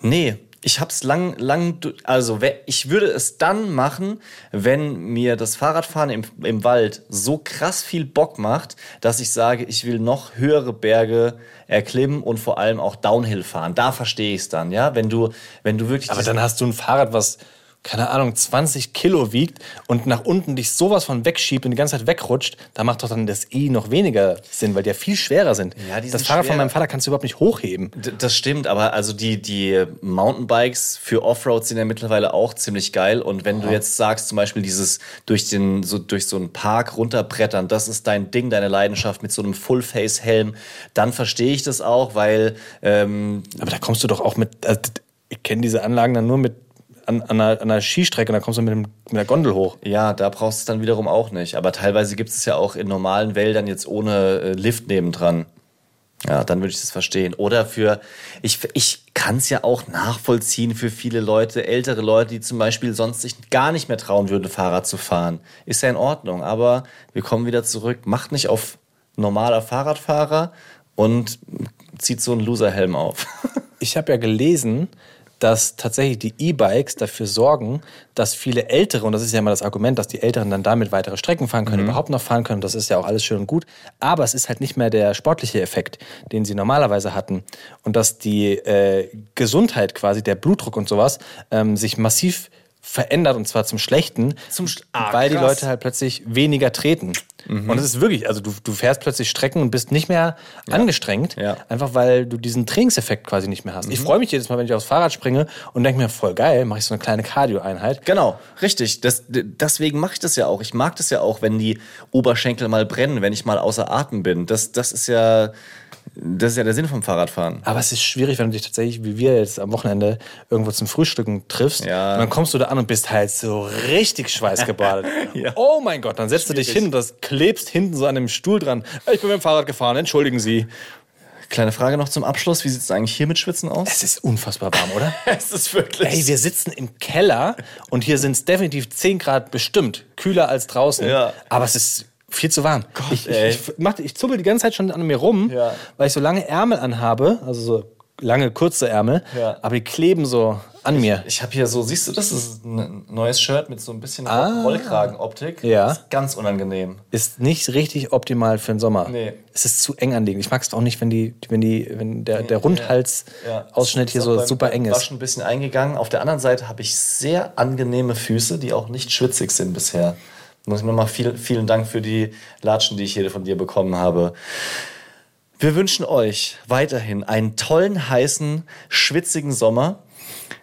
Nee, ich hab's lang, lang, du- also ich würde es dann machen, wenn mir das Fahrradfahren im, im Wald so krass viel Bock macht, dass ich sage, ich will noch höhere Berge erklimmen und vor allem auch Downhill fahren. Da verstehe ich es dann, ja. Wenn du, wenn du wirklich Aber dann hast du ein Fahrrad, was, keine Ahnung, 20 Kilo wiegt und nach unten dich sowas von wegschiebt und die ganze Zeit wegrutscht, da macht doch dann das E noch weniger Sinn, weil die ja viel schwerer sind. Ja, das Fahrrad von schwer. meinem Vater kannst du überhaupt nicht hochheben. D- Das stimmt, aber also die, die Mountainbikes für Offroad sind ja mittlerweile auch ziemlich geil. Und wenn du jetzt sagst, zum Beispiel dieses durch den, so durch so einen Park runterbrettern, das ist dein Ding, deine Leidenschaft mit so einem Full-Face-Helm, dann verstehe ich das auch, weil ähm, Aber da kommst du doch auch mit, also, ich kenne diese Anlagen dann nur mit an, an, einer, an einer Skistrecke und da kommst du mit, dem, mit der Gondel hoch. ja, da brauchst du es dann wiederum auch nicht. Aber teilweise gibt es ja auch in normalen Wäldern jetzt ohne äh, Lift nebendran. Ja, dann würde ich das verstehen. Oder für, ich, ich kann es ja auch nachvollziehen für viele Leute, ältere Leute, die zum Beispiel sonst sich gar nicht mehr trauen würden, Fahrrad zu fahren. Ist ja in Ordnung. Aber wir kommen wieder zurück. Macht nicht auf normaler Fahrradfahrer und zieht so einen Loserhelm auf. Ich habe ja gelesen, dass tatsächlich die E-Bikes dafür sorgen, dass viele Ältere, und das ist ja immer das Argument, dass die Älteren dann damit weitere Strecken fahren können, überhaupt noch fahren können, das ist ja auch alles schön und gut, aber es ist halt nicht mehr der sportliche Effekt, den sie normalerweise hatten. Und dass die äh, Gesundheit quasi, der Blutdruck und sowas, ähm, sich massiv verändert und zwar zum Schlechten, Zum Sch- Ah, weil die krass. Mhm. Leute halt plötzlich weniger treten. Und es ist wirklich, also du, du fährst plötzlich Strecken und bist nicht mehr angestrengt, Ja. Mhm. einfach weil du diesen Trainingseffekt quasi nicht mehr hast. Ich freue mich jedes Mal, wenn ich aufs Fahrrad springe und denke mir, voll geil, mache ich so eine kleine Cardio-Einheit. Genau, richtig. Das, deswegen mache ich das ja auch. Ich mag das ja auch, wenn die Oberschenkel mal brennen, wenn ich mal außer Atem bin. Das, das ist ja, das ist ja der Sinn vom Fahrradfahren. Aber es ist schwierig, wenn du dich tatsächlich, wie wir jetzt am Wochenende, irgendwo zum Frühstücken triffst. Ja. Und dann kommst du da an und bist halt so richtig schweißgebadet. Ja. Oh mein Gott, dann setzt du dich Schwierig. hin und das klebst hinten so an dem Stuhl dran. Ich bin mit dem Fahrrad gefahren, entschuldigen Sie. Kleine Frage noch zum Abschluss. Wie sieht es eigentlich hier mit Schwitzen aus? Es ist unfassbar warm, oder? Es ist wirklich. Ey, wir sitzen im Keller und hier sind es definitiv 10 Grad bestimmt. Kühler als draußen. Ja. Aber es ist Viel zu warm. ich, ey. ich, ich, mach, ich zubbel die ganze Zeit schon an mir rum, Ja. weil ich so lange Ärmel anhabe, also so lange, kurze Ärmel, Ja. aber die kleben so an mir. Ich habe hier so, siehst du das? Ist ein neues Shirt mit so ein bisschen Ah. Rollkragenoptik. Ja. Ist ganz unangenehm. Ist nicht richtig optimal für den Sommer. Nee. Es ist zu eng anliegend. Ich mag es auch nicht, wenn die, wenn die, wenn der, der Rundhals-Ausschnitt hier Ist so super eng ist. Waschen ein bisschen eingegangen. Auf der anderen Seite habe ich sehr angenehme Füße, die auch nicht schwitzig sind bisher. Muss ich nochmal viel, vielen Dank für die Latschen, die ich hier von dir bekommen habe. Wir wünschen euch weiterhin einen tollen, heißen, schwitzigen Sommer.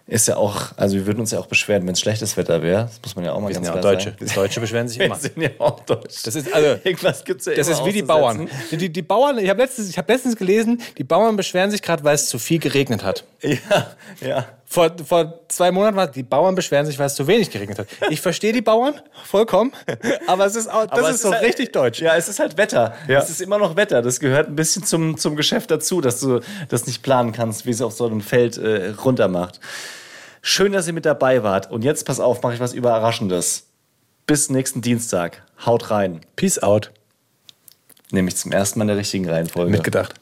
Ist ja auch, also wir würden uns ja auch beschweren, wenn es schlechtes Wetter wäre. Das muss man ja auch mal Wir ganz ja klar Deutsche. sagen. Deutsche beschweren sich Wir immer. sind ja auch Deutsch. Das ist also- Irgendwas gibt's ja Das ist wie die. Bauern. Die, die, Bauern, ich habe letztens, ich hab letztens gelesen, die Bauern beschweren sich gerade, weil es zu viel geregnet hat. Ja, ja. Vor, vor zwei Monaten war die Bauern beschweren sich, weil es zu wenig geregnet hat. Ich verstehe die Bauern vollkommen, aber es ist auch, das Aber ist es so halt- richtig deutsch. Ja, es ist halt Wetter. Ja. Es ist immer noch Wetter. Das gehört ein bisschen zum, zum Geschäft dazu, dass du das nicht planen kannst, wie es auf so einem Feld äh, runter macht. Schön, dass ihr mit dabei wart. Und jetzt, pass auf, mache ich was Überraschendes. Bis nächsten Dienstag. Haut rein. Peace out. Nämlich zum ersten Mal in der richtigen Reihenfolge. Mitgedacht.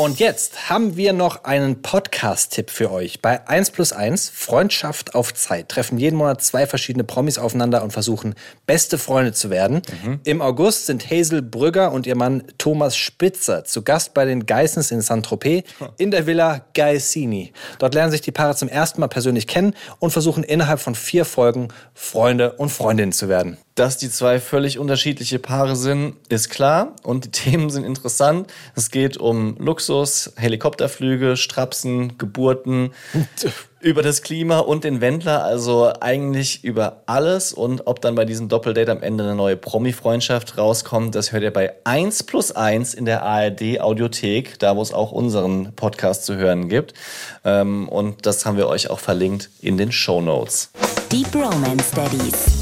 Und jetzt haben wir noch einen Podcast-Tipp für euch. Bei 1 plus 1, Freundschaft auf Zeit, treffen jeden Monat zwei verschiedene Promis aufeinander und versuchen, beste Freunde zu werden. Im August sind Hazel Brügger und ihr Mann Thomas Spitzer zu Gast bei den Geissens in Saint-Tropez in der Villa Gaisini. Dort lernen sich die Paare zum ersten Mal persönlich kennen und versuchen innerhalb von vier Folgen Freunde und Freundinnen zu werden. Dass die zwei völlig unterschiedliche Paare sind, ist klar. Und die Themen sind interessant. Es geht um Luxus, Helikopterflüge, Strapsen, Geburten, über das Klima und den Wendler. Also eigentlich über alles. Und ob dann bei diesem Doppeldate am Ende eine neue Promi-Freundschaft rauskommt, das hört ihr bei 1 plus 1 in der ARD-Audiothek, da wo es auch unseren Podcast zu hören gibt. Ähm, Und das haben wir euch auch verlinkt in den Show Notes. Deep Romance Daddies.